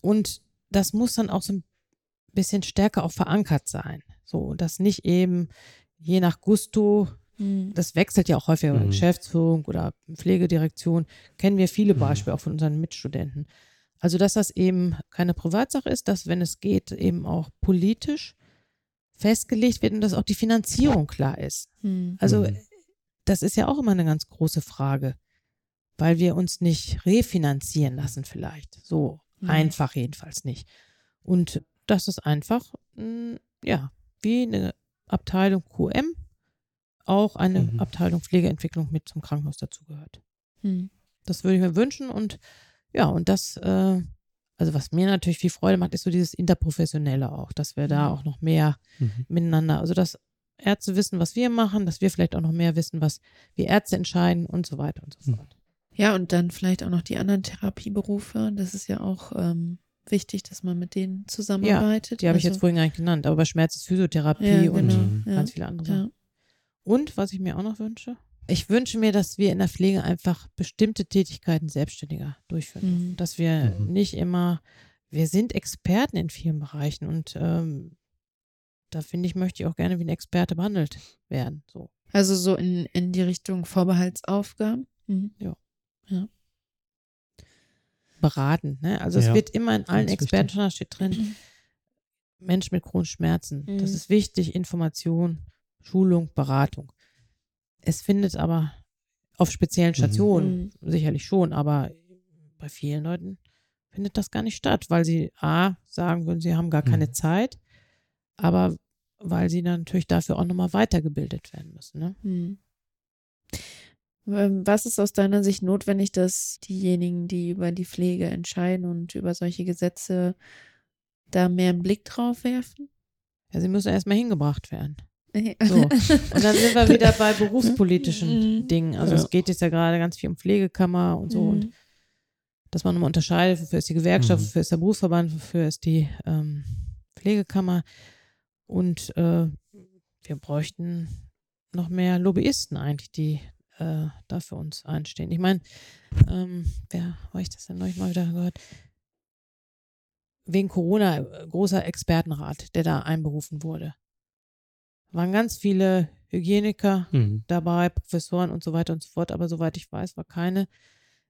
Und das muss dann auch so ein bisschen stärker auch verankert sein. So, dass nicht eben je nach Gusto, mhm. das wechselt ja auch häufiger mhm. Geschäftsführung oder Pflegedirektion, kennen wir viele mhm. Beispiele auch von unseren Mitstudenten. Also, dass das eben keine Privatsache ist, dass, wenn es geht, eben auch politisch festgelegt wird und dass auch die Finanzierung klar ist. Mhm. Also, mhm. das ist ja auch immer eine ganz große Frage, weil wir uns nicht refinanzieren lassen vielleicht. So Mhm. Einfach jedenfalls nicht. Und das ist einfach, hm, ja, wie eine Abteilung QM auch eine mhm. Abteilung Pflegeentwicklung mit zum Krankenhaus dazugehört. Mhm. Das würde ich mir wünschen und ja, und das, äh, also was mir natürlich viel Freude macht, ist so dieses Interprofessionelle auch, dass wir da mhm. auch noch mehr mhm. miteinander, also dass Ärzte wissen, was wir machen, dass wir vielleicht auch noch mehr wissen, was wir Ärzte entscheiden und so weiter und so mhm. fort. Ja, und dann vielleicht auch noch die anderen Therapieberufe. Das ist ja auch ähm, wichtig, dass man mit denen zusammenarbeitet. Ja, die habe ich jetzt also vorhin gar nicht genannt, aber bei Schmerz ist Physiotherapie ja, genau, und ja, ganz viele andere Ja. Und was ich mir auch noch wünsche, ich wünsche mir, dass wir in der Pflege einfach bestimmte Tätigkeiten selbstständiger durchführen. Mhm. Dass wir mhm. nicht immer, wir sind Experten in vielen Bereichen und ähm, da finde ich, möchte ich auch gerne wie ein Experte behandelt werden. So. Also so in, in die Richtung Vorbehaltsaufgaben? Mhm. Ja. Ja. Beraten, ne? Also ja. es wird immer in allen Experten steht drin, mhm. Mensch mit chronischen Schmerzen. Mhm. Das ist wichtig, Information, Schulung, Beratung. Es findet aber auf speziellen mhm. Stationen mhm. sicherlich schon, aber bei vielen Leuten findet das gar nicht statt, weil sie A, sagen würden, sie haben gar keine mhm. Zeit, aber weil sie dann natürlich dafür auch nochmal weitergebildet werden müssen. Ne? Mhm. Was ist aus deiner Sicht notwendig, dass diejenigen, die über die Pflege entscheiden und über solche Gesetze da mehr einen Blick drauf werfen? Ja, sie müssen erstmal hingebracht werden. So. Und dann sind wir wieder bei berufspolitischen mhm. Dingen. Also ja. es geht jetzt ja gerade ganz viel um Pflegekammer und so. Mhm. Und dass man nochmal unterscheidet, wofür ist die Gewerkschaft, mhm. wofür ist der Berufsverband, wofür ist die ähm, Pflegekammer. Und äh, wir bräuchten noch mehr Lobbyisten eigentlich, die äh, da für uns einstehen. Ich meine, ähm, wer habe ich das denn neulich mal wieder gehört? Wegen Corona, äh, großer Expertenrat, der da einberufen wurde. Waren ganz viele Hygieniker mhm. dabei, Professoren und so weiter und so fort, aber soweit ich weiß, war keine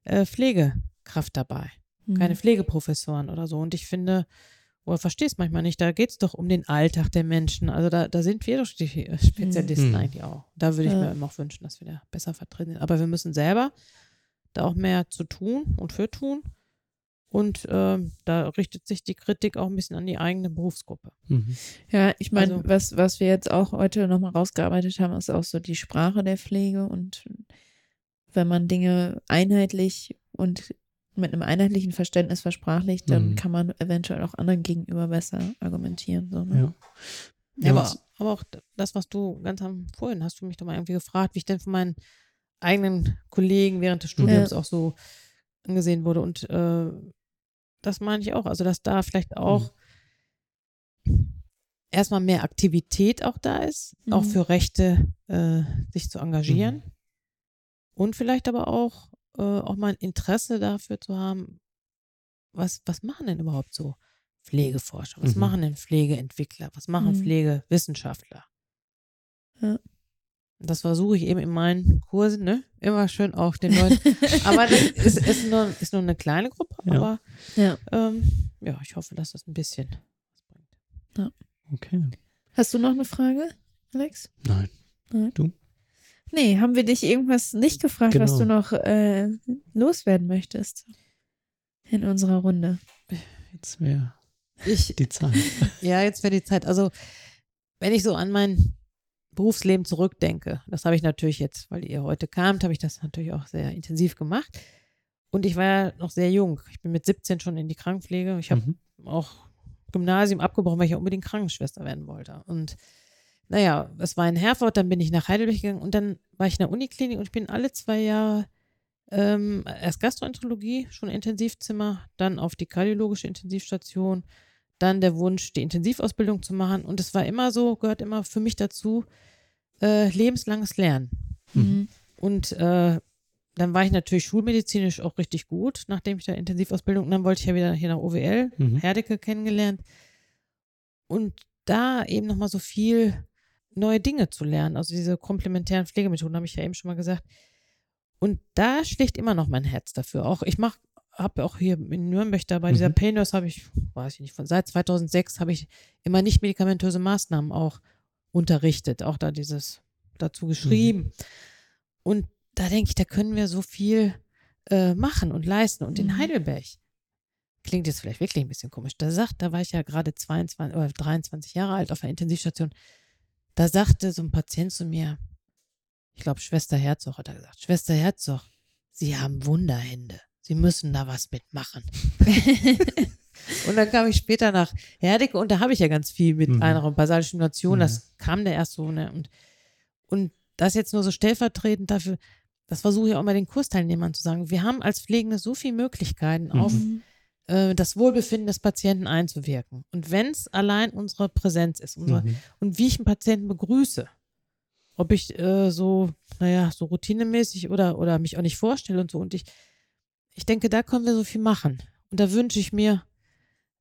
äh, Pflegekraft dabei. Mhm. Keine Pflegeprofessoren oder so. Und ich finde, oder verstehst manchmal nicht, da geht es doch um den Alltag der Menschen. Also da, da sind wir doch die Spezialisten mhm. eigentlich auch. Da würde ich ja. mir immer auch wünschen, dass wir da besser vertreten sind. Aber wir müssen selber da auch mehr zu tun und für tun. Und äh, da richtet sich die Kritik auch ein bisschen an die eigene Berufsgruppe. Mhm. Ja, ich meine, also, was, was wir jetzt auch heute nochmal rausgearbeitet haben, ist auch so die Sprache der Pflege. Und wenn man Dinge einheitlich und mit einem einheitlichen Verständnis versprachlicht, dann mhm. kann man eventuell auch anderen gegenüber besser argumentieren. So, ne? ja. ja aber, aber auch das, was du ganz am vorhin hast du mich doch mal irgendwie gefragt, wie ich denn von meinen eigenen Kollegen während des Studiums ja. auch so angesehen wurde. Und äh, das meine ich auch. Also, dass da vielleicht auch mhm. erstmal mehr Aktivität auch da ist, mhm. auch für Rechte äh, sich zu engagieren. Mhm. Und vielleicht aber auch äh, auch mal ein Interesse dafür zu haben, was, was machen denn überhaupt so Pflegeforscher? Was mhm. machen denn Pflegeentwickler? Was machen mhm. Pflegewissenschaftler? Ja. Das versuche ich eben in meinen Kursen, ne? Immer schön auch den Leuten. aber das ist, ist, nur, ist nur eine kleine Gruppe, ja. aber ja. Ähm, ja, ich hoffe, dass das ein bisschen was bringt. Ja. Okay. Hast du noch eine Frage, Alex? Nein. Nein. Du? Nee, haben wir dich irgendwas nicht gefragt, genau. was du noch äh, loswerden möchtest in unserer Runde? Jetzt wäre die Zeit. Ja, jetzt wäre die Zeit. Also, wenn ich so an mein Berufsleben zurückdenke, das habe ich natürlich jetzt, weil ihr heute kamt, habe ich das natürlich auch sehr intensiv gemacht. Und ich war ja noch sehr jung. Ich bin mit 17 schon in die Krankenpflege. Ich habe mhm. auch Gymnasium abgebrochen, weil ich ja unbedingt Krankenschwester werden wollte. Und naja, es war in Herford, dann bin ich nach Heidelberg gegangen und dann war ich in der Uniklinik und ich bin alle zwei Jahre ähm, erst Gastroenterologie, schon Intensivzimmer, dann auf die kardiologische Intensivstation, dann der Wunsch, die Intensivausbildung zu machen. Und es war immer so, gehört immer für mich dazu, äh, lebenslanges Lernen. Mhm. Und äh, dann war ich natürlich schulmedizinisch auch richtig gut, nachdem ich da Intensivausbildung, und dann wollte ich ja wieder hier nach OWL, mhm. Herdecke kennengelernt. Und da eben nochmal so viel neue Dinge zu lernen. Also diese komplementären Pflegemethoden, habe ich ja eben schon mal gesagt. Und da schlägt immer noch mein Herz dafür. Auch ich mache, habe auch hier in Nürnberg da bei mhm. dieser Nurse habe ich, weiß ich nicht, von seit 2006 habe ich immer nicht medikamentöse Maßnahmen auch unterrichtet, auch da dieses dazu geschrieben. Mhm. Und da denke ich, da können wir so viel äh, machen und leisten. Und in mhm. Heidelberg klingt jetzt vielleicht wirklich ein bisschen komisch. Da sagt, da war ich ja gerade 22 oder 23 Jahre alt auf der Intensivstation. Da sagte so ein Patient zu mir, ich glaube, Schwester Herzog hat er gesagt, Schwester Herzog, Sie haben Wunderhände. Sie müssen da was mitmachen. und dann kam ich später nach Herdecke und da habe ich ja ganz viel mit mhm. einer Basalstimulation. Mhm. Das kam der erst so, ne? Und, und das jetzt nur so stellvertretend dafür, das versuche ich auch mal den Kursteilnehmern zu sagen. Wir haben als Pflegende so viele Möglichkeiten, mhm. auf äh, das Wohlbefinden des Patienten einzuwirken. Und wenn es allein unsere Präsenz ist unsere, mhm. und wie ich einen Patienten begrüße, ob ich äh, so, naja, so routinemäßig oder, oder mich auch nicht vorstelle und so. Und ich, ich denke, da können wir so viel machen. Und da wünsche ich mir,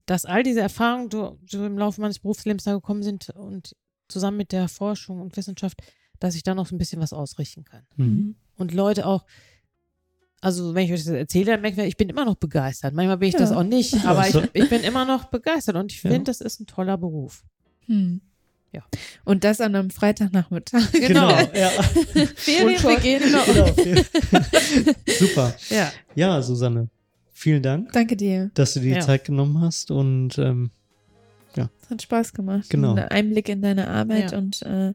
dass all diese Erfahrungen, die, im Laufe meines Berufslebens da gekommen sind und zusammen mit der Forschung und Wissenschaft, dass ich da noch so ein bisschen was ausrichten kann. Mhm. Und Leute auch, also wenn ich euch das erzähle, dann merke ich, ich bin immer noch begeistert. Manchmal bin ich ja. das auch nicht, aber ich, ich, bin immer noch begeistert und ich finde, ja. das ist ein toller Beruf. Hm. Ja. Und das an einem Freitagnachmittag. Genau, genau ja. Ferien beginnen. Genau. genau. Super. Ja. ja, Susanne, vielen Dank. Danke dir. Dass du dir die Zeit genommen hast und ähm, ja. Es hat Spaß gemacht. Genau. Ein Einblick in deine Arbeit. Ja. Und äh,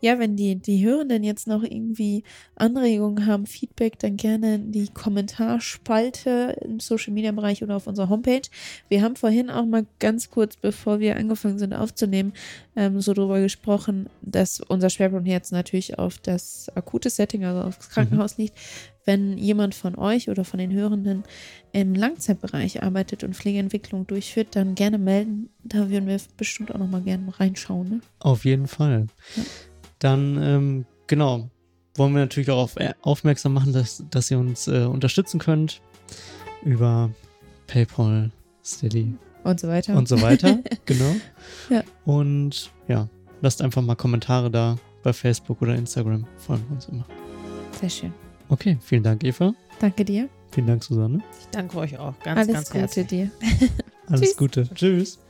ja, wenn die, die Hörenden jetzt noch irgendwie Anregungen haben, Feedback, dann gerne in die Kommentarspalte im Social Media Bereich oder auf unserer Homepage. Wir haben vorhin auch mal ganz kurz, bevor wir angefangen sind aufzunehmen, ähm, so drüber gesprochen, dass unser Schwerpunkt jetzt natürlich auf das akute Setting, also aufs Krankenhaus mhm. liegt wenn jemand von euch oder von den Hörenden im Langzeitbereich arbeitet und Pflegeentwicklung durchführt, dann gerne melden. Da würden wir bestimmt auch nochmal gerne reinschauen. Ne? Auf jeden Fall. Ja. Dann, ähm, genau, wollen wir natürlich auch auf, äh, aufmerksam machen, dass, dass ihr uns äh, unterstützen könnt über PayPal, Steady und so weiter. Und so weiter, genau. Ja. Und ja, lasst einfach mal Kommentare da bei Facebook oder Instagram. Freuen wir uns immer. Sehr schön. Okay, vielen Dank, Eva. Danke dir. Vielen Dank, Susanne. Ich danke euch auch ganz, Alles ganz Gute herzlich. dir. Alles Gute. Tschüss.